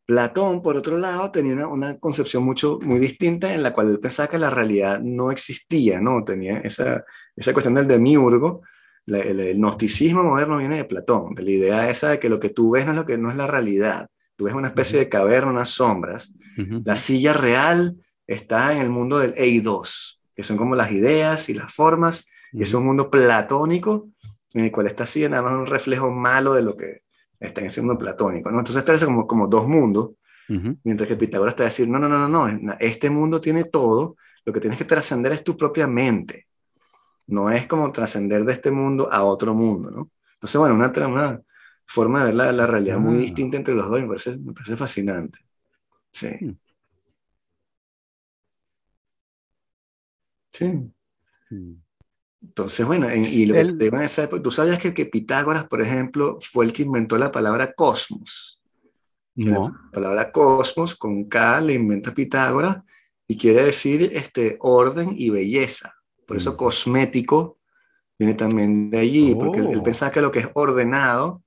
Platón, por otro lado, tenía una, una, concepción mucho, muy distinta en la cual él pensaba que la realidad no existía, ¿no? Tenía esa, esa cuestión del demiurgo. La, el, el, gnosticismo moderno viene de Platón, de la idea esa de que lo que tú ves no es, lo que, no es la realidad. Tú ves una especie de caverna, unas sombras. La silla real está en el mundo del Eidos, que son como las ideas y las formas, y es un mundo platónico en el cual esta silla nada más es un reflejo malo de lo que está en ese mundo platónico, ¿no? Entonces establece como, como dos mundos, Ujú. mientras que Pitágoras va a decir, no, no, no, no, no, este mundo tiene todo, lo que tienes que trascender es tu propia mente, no es como trascender de este mundo a otro mundo, ¿no? Entonces, bueno, una, una forma de ver la, la realidad muy Ah. distinta entre los dos, me parece, me parece fascinante. Sí. Mm. Sí. Mm. Entonces, bueno, en- y lo que te digo en esa época, tú sabías que, que Pitágoras, por ejemplo, fue el que inventó la palabra cosmos. No. La palabra cosmos con K le inventa Pitágoras y quiere decir este, orden y belleza. Por eso Mm. cosmético viene también de allí, porque él, él Oh. pensaba que lo que es ordenado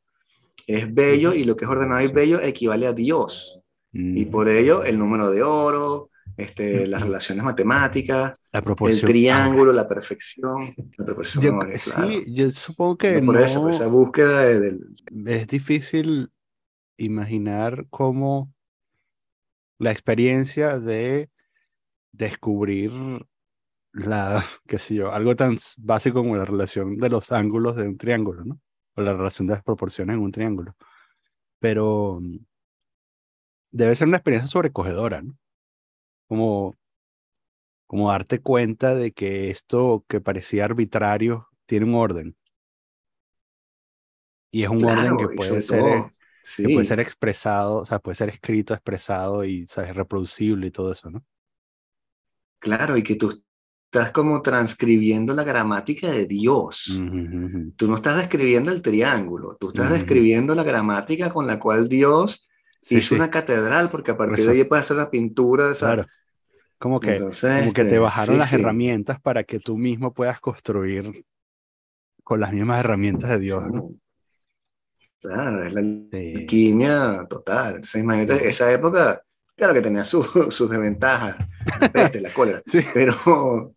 es bello y lo que es ordenado y bello equivale a Dios. Y Mm. por ello el número de oro, este, las relaciones matemáticas, La el triángulo, la perfección, la Yo, claro. sí, yo supongo que No por eso, por no esa búsqueda de- es difícil imaginar cómo la experiencia de descubrir la, qué sé yo, algo tan básico como la relación de los ángulos de un triángulo, ¿no? O la relación de las proporciones en un triángulo. Pero mm, debe ser una experiencia sobrecogedora, ¿no? Como, como darte cuenta de que esto que parecía arbitrario tiene un orden. Y es un orden que Claro, y puede ser, todo, eh, que puede sí, ser expresado, o sea, puede ser escrito, expresado y, ¿sabes? reproducible y todo eso, ¿no? claro, y que tú estás como transcribiendo la gramática de Dios. Tú no estás describiendo el triángulo, tú estás describiendo la gramática con la cual Dios Sí, hizo sí, una catedral, porque a partir de ahí puedes hacer una pintura, sea, claro. Como que, entonces, como que te este, bajaron sí, las herramientas para que tú mismo puedas construir con las mismas herramientas de Dios, ¿no? claro, es la alquimia total. Imagínate, esa época, claro que tenía su- sus desventajas, la peste, la cólera, Sí. pero,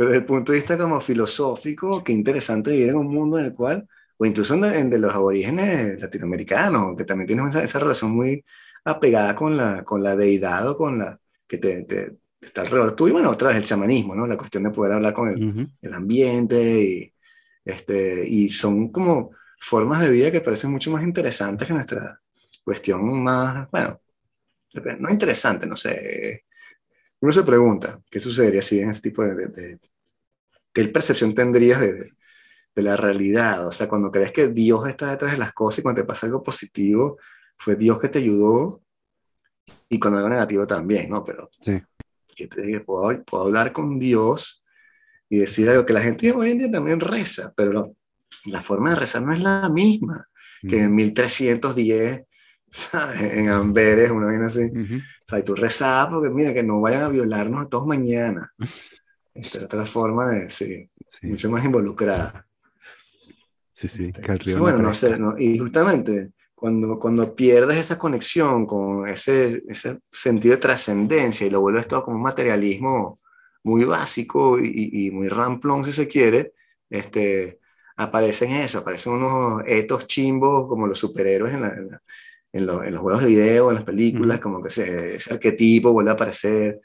pero desde el punto de vista como filosófico, qué interesante vivir en un mundo en el cual, o incluso en de, en de los aborígenes latinoamericanos, que también tienen esa, esa relación muy apegada con la, con la deidad o con la que te, te- te está alrededor tuyo. Y bueno, otra vez el chamanismo, ¿no? La cuestión de poder hablar con el, Ujú. el ambiente y, este, y son como formas de vida que parecen mucho más interesantes que nuestra cuestión más, bueno, no interesante, no sé. Uno se pregunta, ¿qué sucedería si en ese tipo de, de- de- qué percepción tendrías de, de- la realidad? O sea, cuando crees que Dios está detrás de las cosas y cuando te pasa algo positivo, fue Dios que te ayudó y cuando algo negativo también, ¿no? Pero Sí. que diga, puedo, puedo hablar con Dios y decir algo que la gente hoy en día también reza, pero la forma de rezar no es la misma que en Ujú. 1310, ¿sabes? En Amberes, una vaina así. Ujú. O sea, y tú rezabas porque, mira, que no vayan a violarnos a todos mañana. Esta era otra forma de, sí, Sí. mucho más involucrada. Sí, sí, Este, que el río sí, no bueno, no sé, ¿no? Y justamente cuando, cuando pierdes esa conexión con ese, ese sentido de trascendencia y lo vuelves todo como un materialismo muy básico y, y- y muy ramplón, si se quiere, este, aparecen eso, aparecen unos etos chimbos como los superhéroes en, la- en la- en lo- en los juegos de video, en las películas, Ujú. como que ese, ese arquetipo vuelve a aparecer,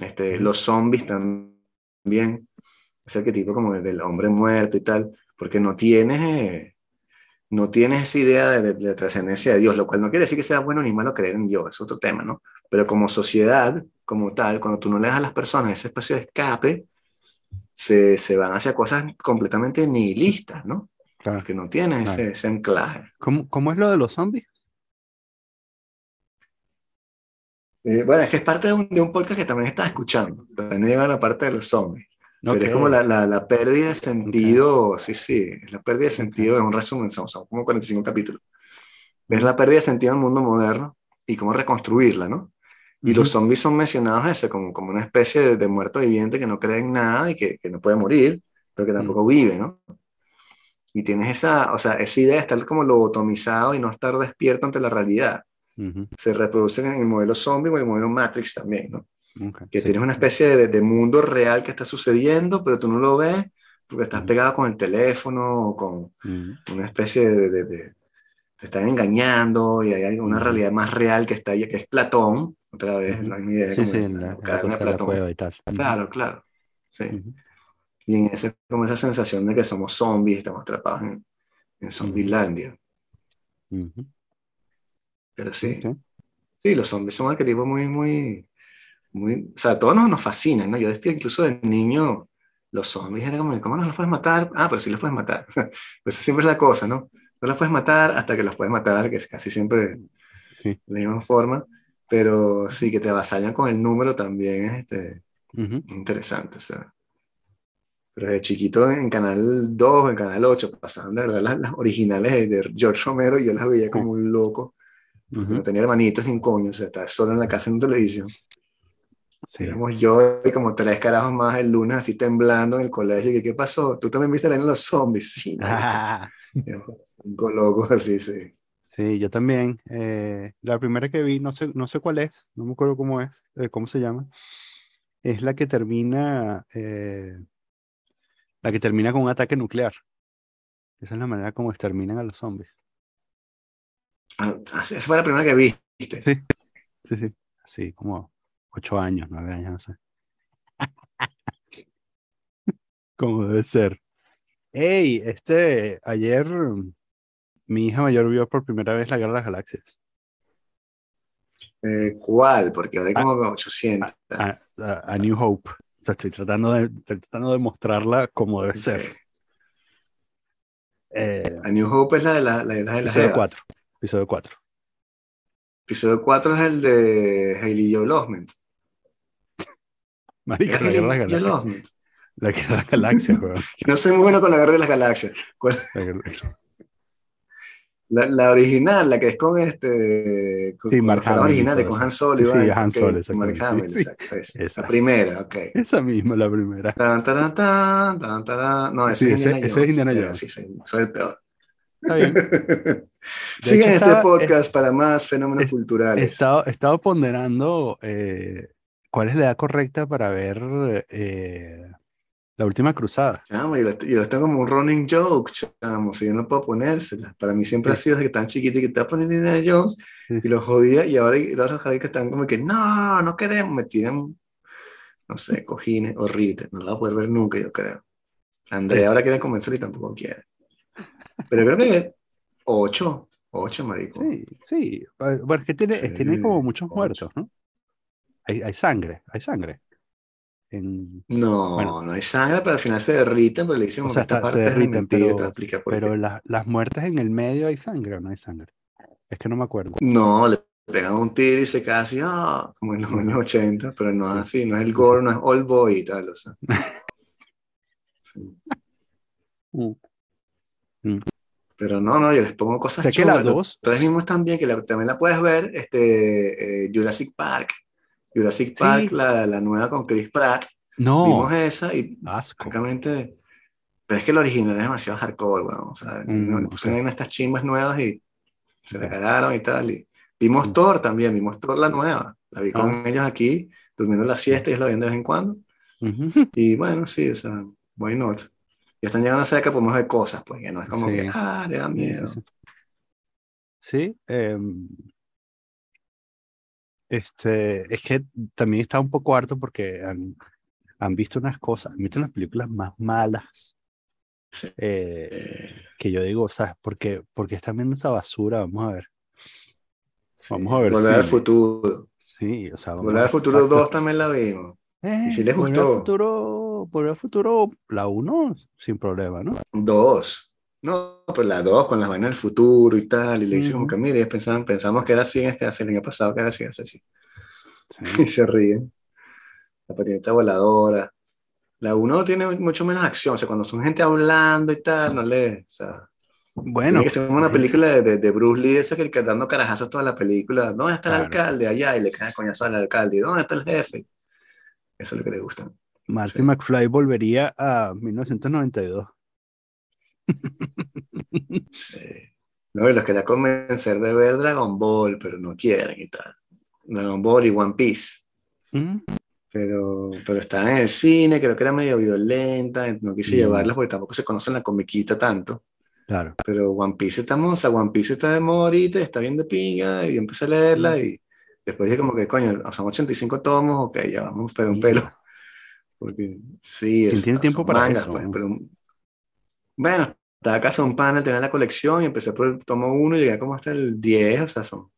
este, los zombies también, ese arquetipo como del hombre muerto y tal, porque no tienes, eh, no tienes esa idea de, de- de trascendencia de Dios, lo cual no quiere decir que sea bueno ni malo creer en Dios, es otro tema, ¿no? Pero como sociedad, como tal, cuando tú no le das a las personas ese espacio de escape, se, se van hacia cosas completamente nihilistas, ¿no? Claro. Porque no tienes Claro. ese, ese anclaje. ¿Cómo, cómo es lo de los zombies? Eh, bueno, es que es parte de un, de un podcast que también estás escuchando, también llega a la parte de los zombies. Pero es como la, la, la pérdida de sentido, sí, sí, es la pérdida de sentido, es un resumen, son, son como 45 capítulos. Es la pérdida de sentido en el mundo moderno y cómo reconstruirla, ¿no? Y los Ujú. zombies son mencionados ese, como, como una especie de, de muerto viviente que no cree en nada y que, que no puede morir, pero que tampoco vive, ¿no? Y tienes esa, o sea, esa idea de estar como lobotomizado y no estar despierto ante la realidad. Ujú. Se reproducen en el modelo zombie o en el modelo Matrix también, ¿no? Ok, que sí. tienes una especie de, de mundo real que está sucediendo, pero tú no lo ves porque estás Ujú. pegado con el teléfono o con Ujú. una especie de, de, de- te están engañando y hay una realidad más real que está ahí, que es Platón, otra vez, Ujú. la misma idea Sí, sí, de la, la la Platón. y tal. Claro, claro, sí. Y en ese, como esa sensación de que somos zombies, estamos atrapados en, en Zombielandia. Ujú. Pero sí, sí, los zombies son arquetipos muy, muy, muy, o sea, todos nos, nos fascinan, ¿no? Yo decía incluso de niño, los zombies eran como, ¿cómo no los puedes matar? Ah, pero sí los puedes matar. O sea, pues esa siempre es la cosa, ¿no? No los puedes matar hasta que los puedes matar, que es casi siempre Sí. de la misma forma, pero sí que te avasallan con el número también es este, interesante, o sea. Pero desde chiquito en Canal 2, en Canal 8, pasaban de verdad las, las originales de George Romero y yo las veía como un loco, porque Ujú. no tenía hermanitos ni un coño, o sea, estaba solo en la casa en televisión. Sí. Éramos yo y como tres carajos más el lunes así temblando en el colegio. ¿Qué, qué pasó? ¿Tú también viste la en los zombies? Sí. Ah, cinco locos así, sí. sí, yo también. eh, la primera que vi, no sé, no sé cuál es, no me acuerdo cómo es, eh, cómo se llama. Es la que termina, eh, la que termina con un ataque nuclear. Esa es la manera como exterminan a los zombies. Ah, esa fue la primera que viste. Sí, sí, sí. Así como ocho años, nueve años, no sé. Como debe ser. Hey, este, ayer mi hija mayor vio por primera vez la Guerra de las Galaxias. Eh, ¿Cuál? Porque ahora hay Ah, como 800. A, a- a New Hope. O sea, estoy tratando de, estoy tratando de mostrarla como debe ser. Eh, A New Hope es la de la, la, de la, de la episodio Jeva. 4. Episodio 4. Episodio 4 es el de Hailey Joel Osment. Marica, ¿Es la Guerra de las Galaxias. La Guerra de las Galaxias, weón. No soy muy bueno con la guerra de las galaxias. ¿Cuál- La La, la original, la que es con este. Con, Sí, Mark y originales, todo con. Han Solo Sí, sí, Han Solo, exactamente, Mark Hamill, sí. exacto, esa. Esa. La primera, ok. Esa misma, la primera. Tan, tan, tan. No, ese Sí, es ese- Indiana ese es Jones. Indiana Mira, Jones. Sí, sí, soy el peor. Está bien. Sigan este podcast para más fenómenos es- He culturales. estado, he estado ponderando eh, cuál es la edad correcta para ver eh, La Última Cruzada. Chamo, yo, lo tengo como un running joke, chamo, si yo no puedo ponérselas. Para mí siempre Sí. ha sido desde que tan chiquito y que te poniendo Indiana Jones Sí. y los jodía y ahora los que están como que no, no queremos, me tiran, no sé, cojines horribles, no la voy a poder ver nunca, yo creo. Andrea Sí. ahora quiere convencer y tampoco quiere. Pero creo que ocho, ocho, marico. Sí, sí. Eh, Bueno, es que tiene, Sí, tiene como muchos ocho. muertos, ¿no? Hay, hay sangre, hay sangre. En- No, Bueno. no hay sangre, pero al final se derriten, pero le dicen o sea, esta se parte es de derriten, mentira, a pero, pero la- las muertes en el medio hay sangre o no hay sangre. Es que no me acuerdo. No, le pegan un tiro y se cae así, ah, como en los, los 80, pero no es así, no es el gore, no es old boy y tal, o sea. Sí. Mm. Mm. Pero no, no, yo les pongo cosas que la chulas. Los dos- tres mismos también, que la- también la puedes ver, este, eh, Jurassic Park. Jurassic Sí. Park, la, la nueva con Chris Pratt. No, Vimos esa y asco. francamente, Pero es que el original es demasiado hardcore, weón. O sea, Mm, no, le pusieron estas chimbas nuevas y se la Ok. cagaron y tal. Y vimos Mm. Thor también, vimos Thor la nueva. La vi con Ah. ellos aquí, durmiendo la siesta y ellos la ven de vez en cuando. Ujú. Y bueno, sí, o sea, why not? Ya están llegando cerca, podemos ver cosas, pues ya no es como Sí. que, ah, le da miedo. sí. Sí, em, este, es que también está un poco harto porque han, han visto unas cosas, han visto unas películas más malas eh, Eh, que yo digo, ¿sabes? ¿Por qué, por qué están viendo esa basura? Vamos a ver. Vamos a ver Volver al futuro. Sí, o sea, vamos Volver al futuro exacto. 2 también la vimos. Eh, ¿Y si les Volver al gustó? Futuro, Volver al futuro, la 1, sin problema, ¿no? Dos. No, pues la dos con las vainas del futuro y tal. Y le dice como Ujú. que, mire, pensaban, pensamos que era así, este hace el año pasado que era así, hace así. Sí. Y se ríen. La patineta voladora. La uno tiene mucho menos acción. O sea, cuando son gente hablando y tal, no le. O sea, Bueno, tiene que ser una película de, de, de Bruce Lee, esa que, dando carajazos toda la película. ¿Dónde está el Claro, alcalde? Allá. Y le cae coñazo al alcalde. ¿Y ¿Dónde está el jefe? Eso es lo que le gusta. Marty Sí. McFly volvería a 1992. Sí. No, y los quería convencer de ver Dragon Ball, pero no quieren y tal. Dragon Ball y One Piece. Mm, Pero, pero estaban en el cine, creo que era medio violenta, no quise Mm. llevarlas porque tampoco se conocen la comiquita tanto. Claro. Pero One Piece estamos, o sea, One Piece está de moda ahorita, está bien de pinga, y yo empecé a leerla Mm. y después dije como que, coño, son 85 tomos, ok, ya vamos, pero un pelo. Porque sí, ¿Quién es- tiene tiempo para mangas, eso? pues, pero bueno, estaba acá son pana, tenía la colección y empecé por el tomo 1 y llegué como hasta el 10, o sea, son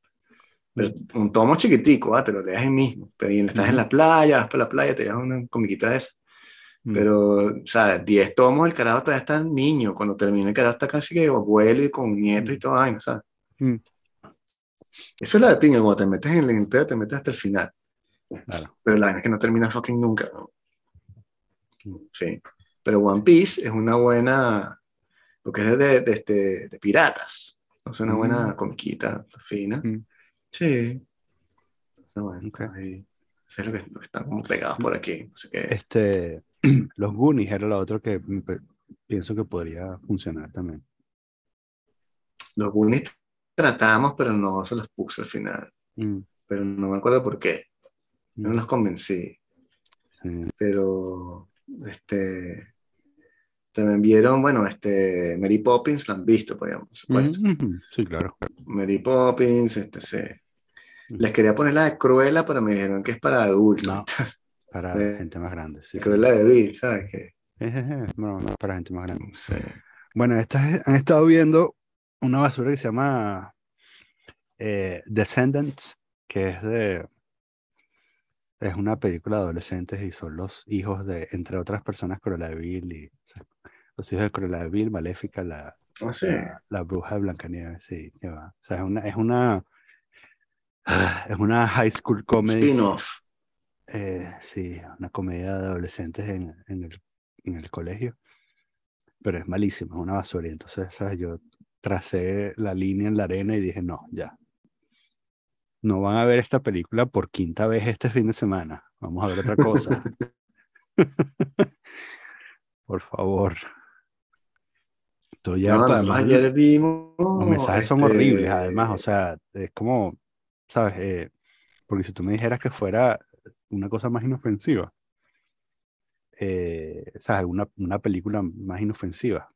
pero un tomo chiquitico, ah, te lo leas ahí mismo, pero estás en Ujú. la playa, vas por la playa, te llevas una comiquita de esa. Mm, Pero, o sea, 10 tomos, el carajo todavía está niño. Cuando termine, el carajo está casi que abuelo y con nietos y todo, vaina, ¿sabes? Eso es la de pinga, cuando te metes en el pedo, te metes hasta el final. Claro. Pero la vaina es que no termina fucking nunca, ¿no? Sí. Pero One Piece es una buena, lo que es de, de, este, de piratas. Es una buena Mm. comiquita fina. Mm. Sí. Entonces, bueno, ahí- eso es lo que, lo que están como pegados por aquí. No sé qué. Este, los Goonies era lo otro que pienso que podría funcionar también. Los Goonies tratamos, pero no se los puse al final. Mm, Pero no me acuerdo por qué. No los convencí. sí. Pero, este, también vieron, bueno, este, Mary Poppins, la han visto, ejemplo, por supuesto. Mm, Sí, claro. Mary Poppins, este, sí. Les quería poner la de Cruella, pero me dijeron que es para adultos. No, para Eh, gente más grande. Sí, sí. Cruella de Bill, ¿sabes qué? No, no, para gente más grande. Sé. Bueno, estas han estado viendo una basura que se llama eh, Descendants, que es de es una película de adolescentes y son los hijos de, entre otras personas, Cruella de Vil y o sea, los hijos de Cruella de Vil, Maléfica, la, Ah, sí. la, la bruja de Blancanieves, sí, que va. O sea, es una, es una es una high school comedy. Spin-off. Eh, sí, una comedia de adolescentes en, en el, en el colegio, pero es malísima, es una basura. Y entonces, ¿sabes? Yo tracé la línea en la arena y dije, no, ya. No van a ver esta película por quinta vez este fin de semana. Vamos a ver otra cosa. por favor. Estoy No, harto. nosotros Además, ayer vimos. los mensajes son este, horribles, además, o sea, es como, ¿sabes? Eh, porque si tú me dijeras que fuera una cosa más inofensiva, eh, ¿sabes? Una, una película más inofensiva.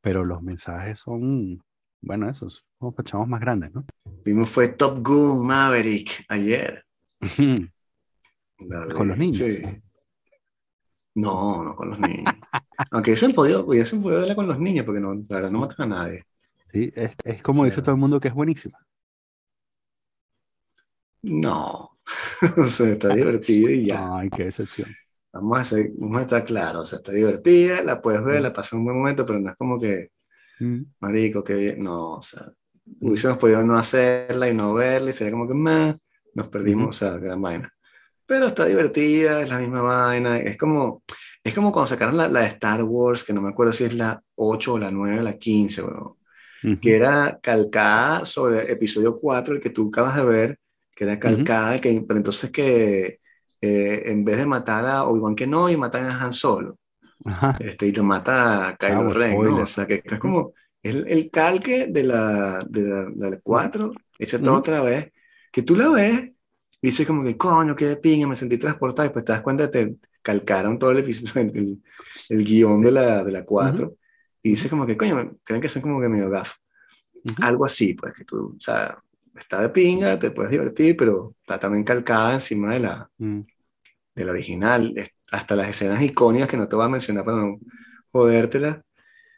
Pero los mensajes son, bueno, esos, como para chavos más grandes, ¿no? Vimos fue Top Gun Maverick ayer. Con los niños. sí. No, no con los niños. Aunque hubiesen podido, hubiesen podido verla con los niños, porque no, la verdad no matan a nadie. Sí, es, es como dice todo el mundo que es buenísima. No. o sea, está divertido y ya. Ay, qué decepción. Vamos a, ser- vamos a estar claros. O sea, está divertida, la puedes ver, la pasas un buen momento, pero no es como que, Mm, marico, que bien. No, o sea, hubiésemos podido no hacerla y no verla y sería como que, meh, nos perdimos, o sea, gran vaina. Pero está divertida, es la misma vaina. Es como, es como cuando sacaron la, la de Star Wars, que no me acuerdo si es la 8 o la 9 o la 15, weón, ujú. que era calcada sobre episodio 4, el que tú acabas de ver, que era calcada, que, pero entonces que eh, en vez de matar a Obi-Wan Kenobi, matan a Han Solo. Ajá. este, y lo mata a Kylo Chavo, Ren, ¿no? O sea, que, que es como el, el calque de la, de la, de la 4, hecha toda otra vez, que tú la ves y dices como que, coño, qué de pinga, me sentí transportado, y pues te das cuenta que te calcaron todo el episodio, el, el, guion de la, de la 4, y dices como que, coño, creen que son como que medio gafos. Algo así, pues, que tú, o sea, está de pinga, te puedes divertir, pero está también calcada encima de la, Mm. Del original, hasta las escenas icónicas que no te voy a mencionar para no jodértelas.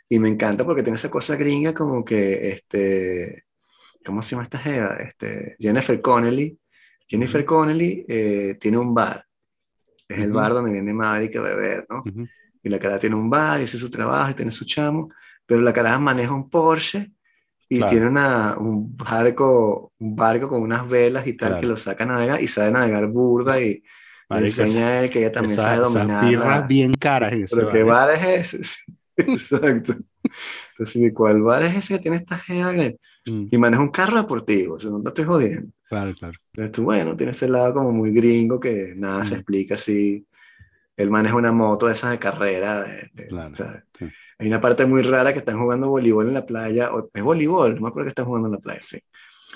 Y me encanta porque tiene esa cosa gringa como que, este, ¿cómo se llama esta jeva? Este, Jennifer Connelly. Jennifer Ujú. Connelly eh, tiene un bar. Es el Ujú. bar donde viene Maverick a beber, ¿no? Ujú. Y la cara tiene un bar y hace su trabajo y tiene su chamo, pero la cara maneja un Porsche y Claro. tiene una, un barco, un barco con unas velas y tal Claro. que lo saca a navegar y sabe navegar burda y, y Marico, enseña él que ella también esa- sabe esas dominar. la- bien caras en ese pero bar, ¿qué bar es ese? Exacto. Entonces, ¿cuál bar es ese que tiene esta que- Mm, y maneja un carro deportivo? O sea, no te estoy jodiendo. Claro, claro. Entonces tú, bueno, tiene ese lado como muy gringo que nada se Mm. explica así. Él maneja una moto de esas de carrera. de- de- Claro, sí. Hay una parte muy rara que están jugando voleibol en la playa. o- es voleibol, no me acuerdo que están jugando en la playa. sí.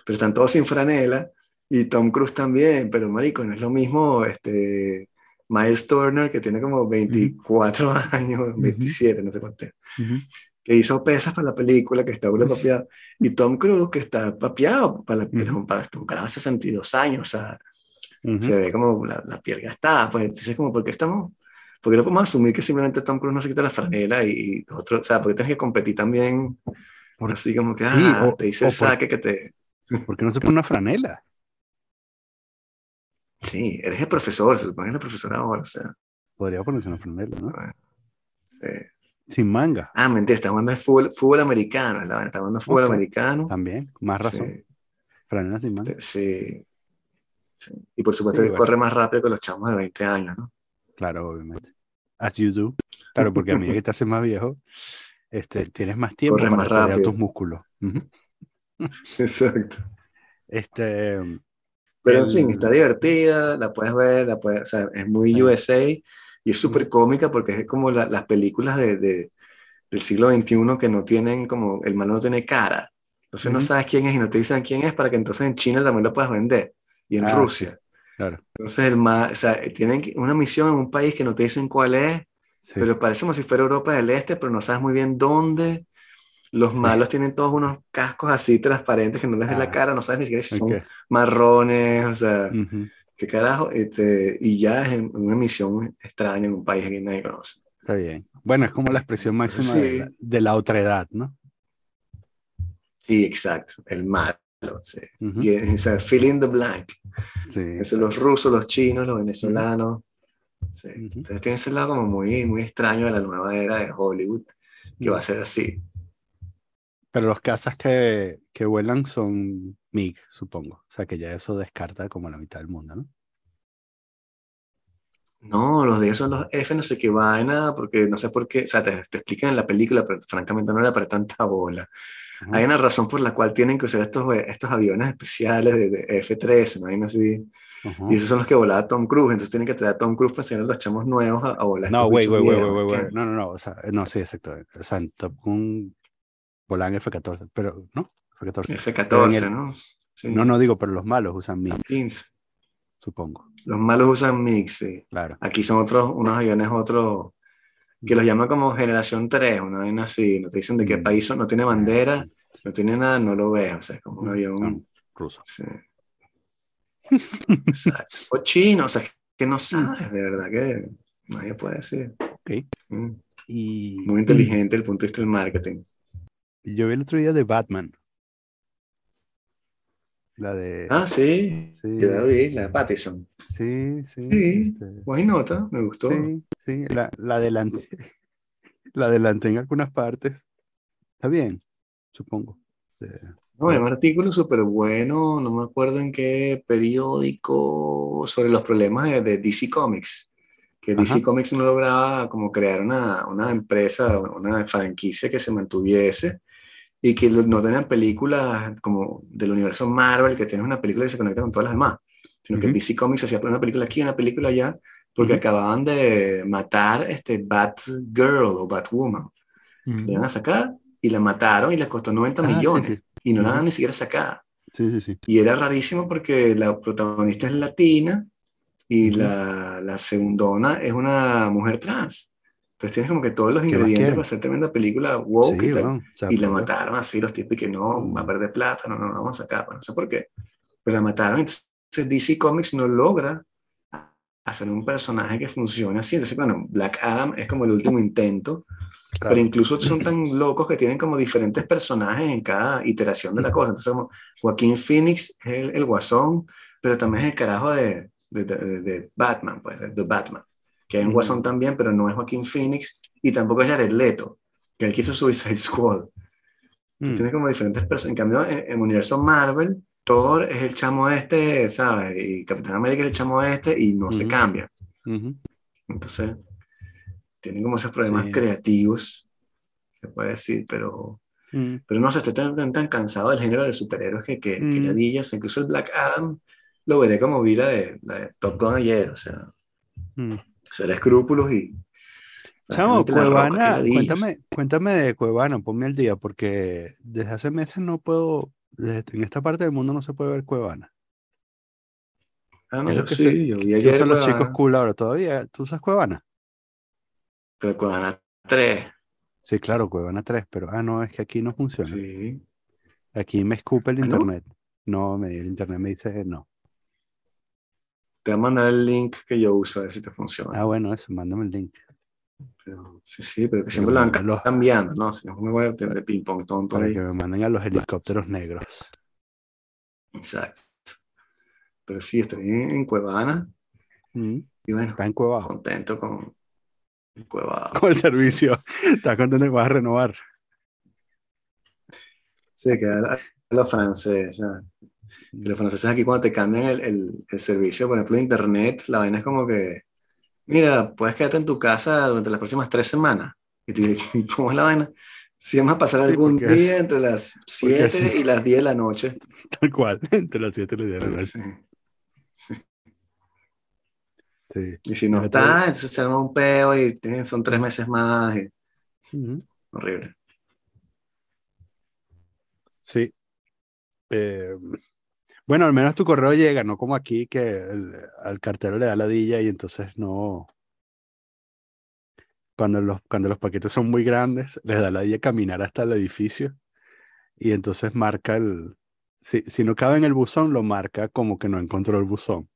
Pero están todos sin franela y Tom Cruise también. Pero, marico, no es lo mismo este, Miles Turner, que tiene como 24 años, 27, no sé cuánto Ujú. que hizo pesas para la película, que está burda papeado, y Tom Cruise, que está papeado para, la, pero para carajo de 62 años, o sea, se ve como la, la piel gastada, pues entonces como, ¿por qué estamos? Porque no podemos asumir que simplemente Tom Cruise no se quita la franela y los otros, o sea, porque tienes que competir también, Por- así como que, sí, ah, o- te dice el por- saque que te... ¿Por qué no se pone una franela? Sí, eres el profesor, se supone que eres el profesor ahora, o sea, Podría ponerse una franela, ¿no? sí. Sin manga, Ah, mentira, está jugando de fútbol, fútbol americano, la, está jugando de fútbol americano. también. Más razón. Sí. Franela sin manga. Sí. Sí. Y por supuesto que bueno. corre más rápido que los chamos de 20 años, ¿no? Claro, obviamente. As you do. Claro, porque a medida que te haces más viejo, este, tienes más tiempo Corres para más desarrollar rápido. tus músculos. Exacto. Este, Pero en fin, está divertida, la puedes ver, la puedes, o sea, es muy. USA y es súper cómica porque es como la- las películas de, de- del siglo XXI que no tienen como, el malo no tiene cara. Entonces no Ujú. sabes quién es y no te dicen quién es para que entonces en China también lo puedas vender y en Ah, Rusia. claro. Entonces el ma- o sea, tienen una misión en un país que no te dicen cuál es Sí. pero parece como si fuera Europa del Este, pero no sabes muy bien dónde. Los Sí. malos tienen todos unos cascos así transparentes que no les ves Ah. la cara, no sabes ni siquiera si son marrones, o sea, Ujú. qué carajo. Este, y ya es en una misión extraña en un país que nadie conoce. Está bien. Bueno, es como la expresión máxima Sí. de, la, de la otredad, ¿no? Sí, exacto, el malo. Sí. Ujú. Y es, fill in the blank. Sí. Eso, los rusos, los chinos, los venezolanos. Sí. Entonces tiene ese lado como muy, muy extraño de la nueva era de Hollywood, que va a ser así. Pero los cazas que, que vuelan son MiG, supongo. O sea que ya eso descarta como la mitad del mundo, ¿no? No, los de ellos son los F, no sé qué vaina, porque no sé por qué, o sea, te, te explican en la película, pero francamente no le para tanta bola. Ajá. Hay una razón por la cual tienen que usar estos, estos aviones especiales de, de F-13, ¿no? Hay así. Ajá. Y esos son los que volaba Tom Cruise, entonces tienen que traer a Tom Cruise para enseñar a los chamos nuevos a, a volar. No, güey, güey, güey, güey. No, no, no. O sea, no, sí, exacto. O sea, en Top Gun volan F-14, pero no, F-14. F-14, En el- ¿no? Sí, No, no digo, pero los malos usan MiG, 15. supongo. Los malos usan MiG, sí. Claro. Aquí son otros, unos aviones otros, que los llaman como generación 3, una vaina así, no te dicen de qué Mm. país son, no tiene bandera, no tiene nada, no lo ves, o sea, es como un avión... Son rusos. Sí. Exacto. O chino, o sea, que no sabes, de verdad que nadie puede decir. Ok. Mm, Y Muy inteligente desde el punto de vista del marketing. Yo vi el otro día de Batman. La de. Ah, sí, sí, la de Pattison. sí, sí. Sí. este, Buena nota, me gustó. Sí, sí, la, la adelanté. La adelanté en algunas partes. Está bien, supongo. Eh, No, hay un artículo súper bueno, no me acuerdo en qué periódico, sobre los problemas de, de DC Comics. Que DC. Comics no lograba como crear una, una empresa, una franquicia que se mantuviese y que no tenían películas como del universo Marvel, que tienes una película que se conecta con todas las demás, sino que Ujú. DC Comics hacía una película aquí, una película allá, porque Ujú. acababan de matar este Batgirl o Batwoman. Ujú. La iban a sacar y la mataron y les costó 90 Ah, sí, millones sí. y no la han ni siquiera sacada. Sí, sí, sí. Y era rarísimo porque la protagonista es latina y la, la segundona es una mujer trans. Entonces tienes como que todos los ¿Qué más ingredientes para hacer tremenda película woke Sí, y tal. bueno, y la mataron así los tipos y que no, va a Mm. perder plata, no, no, no, vamos a sacar, pues, no sé por qué. Pero la mataron, entonces DC Comics no logra hacer un personaje que funcione así. Entonces, bueno, Black Adam es como el último intento, Claro. pero incluso son tan locos que tienen como diferentes personajes en cada iteración de la cosa. Entonces, como Joaquín Phoenix es el, el guasón, pero también es el carajo de, de, de- de Batman, pues, de Batman. Que hay Mm. guasón también, pero no es Joaquín Phoenix y tampoco es Jared Leto, que él quiso Suicide Squad. Mm. tiene como diferentes personas. En cambio, en, en el universo Marvel, Thor es el chamo este, ¿sabes? Y Capitán América es el chamo este y no se cambia. Entonces, tienen como esos problemas Sí. creativos, se puede decir, pero, Mm. pero no sé, estoy tan, tan, tan cansado del género de superhéroes que, que, que Mm. ladilla. O sea, incluso el Black Adam lo veré como vi la de, la de Top Gun ayer, o sea, Mm. Ser escrúpulos y... Chamo, Cuevana, cuéntame, cuéntame de Cuevana, ponme al día, porque desde hace meses no puedo, desde- en esta parte del mundo no se puede ver Cuevana. Ah, no, yo que sí, se- yo vi ¿Qué ayer usan los chicos cool ahora todavía? ¿Tú usas Cuevana? pero Cuevana 3, Sí, claro, Cuevana 3, pero ah, no, es que aquí no funciona. sí. Aquí me escupe el ¿Ah, no? internet. No, me, el internet me dice no. Te voy a mandar el link que yo uso a ver si te funciona. Ah, bueno, eso, mándame el link. Pero, sí, sí, pero que siempre lo van los- cambiando, ¿no? Si no es una web de, de ping-pong tonto Para ahí. que me manden a los helicópteros negros. Exacto. Pero sí, estoy en, Cuevana Mm, y bueno, Está en Cuevana. contento con Cuevana. Con el servicio. Estás contento que vas a renovar. Sí, que a, a los franceses. Que los franceses aquí cuando te cambian el, el, el servicio, por ejemplo, de internet, la vaina es como que, mira, puedes quedarte en tu casa durante las próximas tres semanas. Y tú dices, ¿cómo es la vaina? Si vamos a pasar Sí, algún día entre las 7 así- y las 10 de la noche. Tal cual. Entre las 7 y las 10 de la noche. Sí. Sí. Y si no está, entonces se arma un peo y tienen- son tres meses más. y- horrible. Sí. Eh, bueno, al menos tu correo llega, no como aquí que el- al cartero le da ladilla y entonces no. Cuando los, cuando los paquetes son muy grandes, les da ladilla caminar hasta el edificio y entonces marca el. Si, si no cabe en el buzón, lo marca como que no encontró el buzón.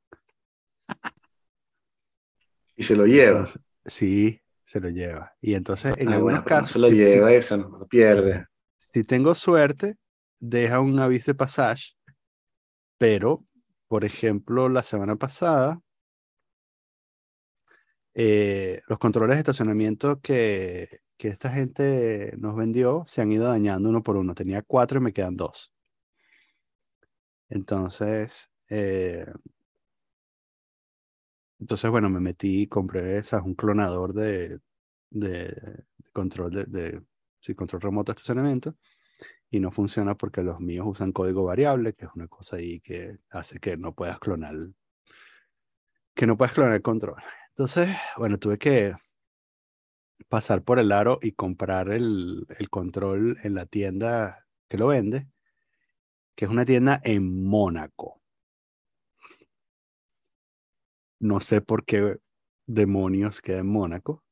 Y se lo lleva. Entonces, sí, se lo lleva. Y entonces, en Ah, algunos bueno, pero no casos, se lo si- si- lleva y eso no lo pierde. si tengo suerte, deja un aviso de pasaje, pero, por ejemplo, la semana pasada, eh, los controles de estacionamiento que, que esta gente nos vendió se han ido dañando uno por uno. Tenía cuatro y me quedan dos. Entonces, eh, entonces bueno, me metí y compré ¿sabes? un clonador de, de control de, de sí, control remoto de estacionamiento y no funciona porque los míos usan código variable, que es una cosa ahí que hace que no puedas clonar, que no puedas clonar el control. Entonces, bueno, tuve que pasar por el aro y comprar el, el control en la tienda que lo vende, que es una tienda en Mónaco. No sé por qué demonios queda en Mónaco.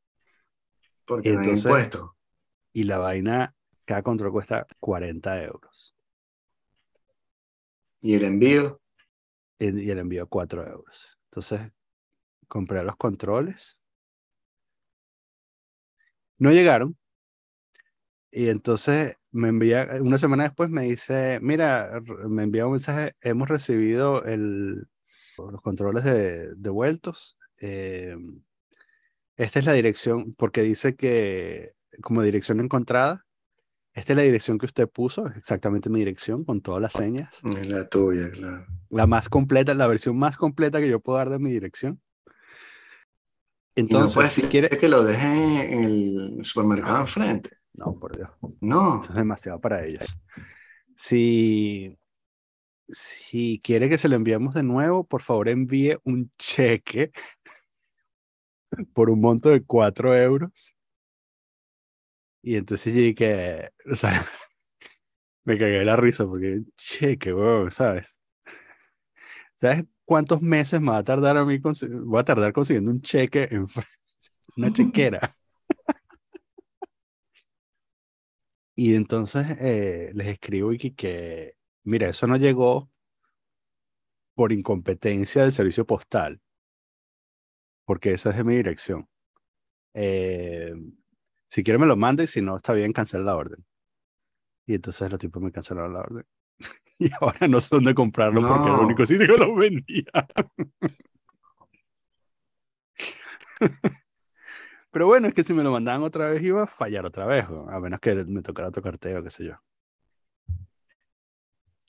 Porque no hay impuesto. Y la vaina, cada control cuesta 40 euros. Y el envío, en- y el envío 4 euros. Entonces, compré los controles. No llegaron. Y entonces me envía, una semana después me dice, mira, me envía un mensaje, hemos recibido el, los controles de, devueltos. eh, esta es la dirección, porque dice que como dirección encontrada, esta es la dirección que usted puso, exactamente mi dirección, con todas las señas. es la tuya, claro. la más completa, la versión más completa que yo puedo dar de mi dirección. No Entonces, si quiere, que lo dejen en el supermercado No. enfrente. no, por Dios, No. eso es demasiado para ellos. Si, si quiere que se lo enviemos de nuevo, por favor envíe un cheque por un monto de 4 euros. Y entonces yo dije, o sea, me cagué la risa porque, che, qué ¿sabes? ¿Sabes cuántos meses me va a tardar a mí? Voy a tardar consiguiendo un cheque en una chequera. y entonces eh, les escribo y que, que, mira, eso no llegó por incompetencia del servicio postal, porque esa es mi dirección. Eh, si quiere me lo manda y si no está bien, cancela la orden. Y entonces los tipos me cancelaron la orden. y ahora no sé dónde comprarlo porque era el único sitio que lo vendía. Pero bueno, es que si me lo mandaban otra vez iba a fallar otra vez, a menos que me tocara otro carteo, qué sé yo.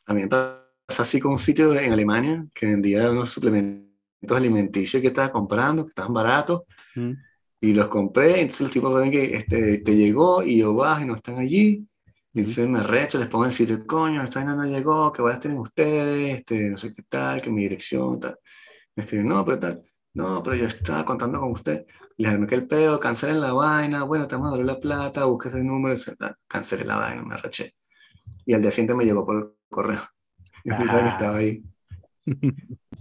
A mí me pasa así con un sitio en Alemania que vendía unos suplementos alimenticios que estaba comprando, que estaban baratos, mm. Y los compré, entonces los tipos ven que este, te llegó y yo bajo y no están allí, y entonces me recho, les pongo el sitio, coño, esta vaina no llegó, que a tener ustedes, este, no sé qué tal, que mi dirección, tal. Me escriben, no, pero tal, no, pero yo estaba contando con usted. Les que el pedo, cancelen la vaina, bueno, te vamos a la plata, busque ese número, cancelé la vaina, me arreché. Y al día siguiente me llegó por el correo. Y que estaba ahí.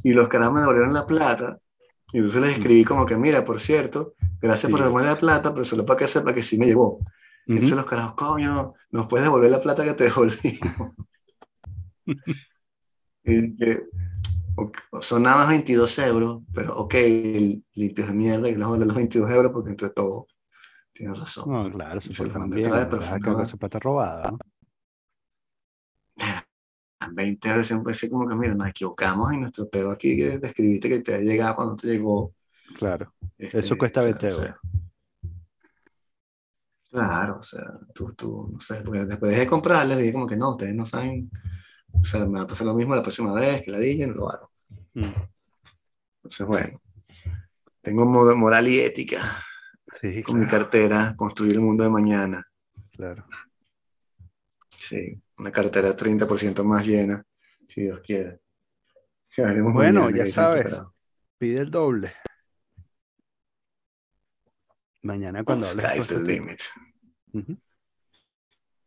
Y los caras me devolvieron la plata. Y entonces les escribí como que, mira, por cierto, gracias por devolver la plata, pero solo para que sepa que sí me llegó. Y entonces los carajos, coño, ¿nos puedes devolver la plata que te devolvimos? y que, son nada más 22 euros, pero ok, limpios de mierda y les vale los 22 euros porque entre todo, tienes razón. No, claro, eso fue también, que esa plata robada. 20 euros siempre así como que, mira, nos equivocamos en nuestro pedo aquí que describiste que te ha llegado cuando te llegó. Claro, este, eso cuesta 20 euros. claro, o sea, tú, tú, no sé, porque después de comprarle, dije como que no, ustedes no saben, o sea, me va a pasar lo mismo la próxima vez que la dije, no lo hago. Mm. Entonces, bueno, tengo moral y ética con mi cartera, construir el mundo de mañana. Claro. Sí, una cartera 30% más llena, si Dios quiere. bueno, ya sabes, pide el doble. Mañana cuando hables. Sky's the limit.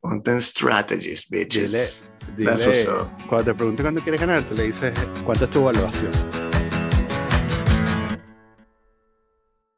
Content strategies, bitches. Dile, dile cuando te pregunte cuándo quieres ganar, te le dices cuánto es tu evaluación.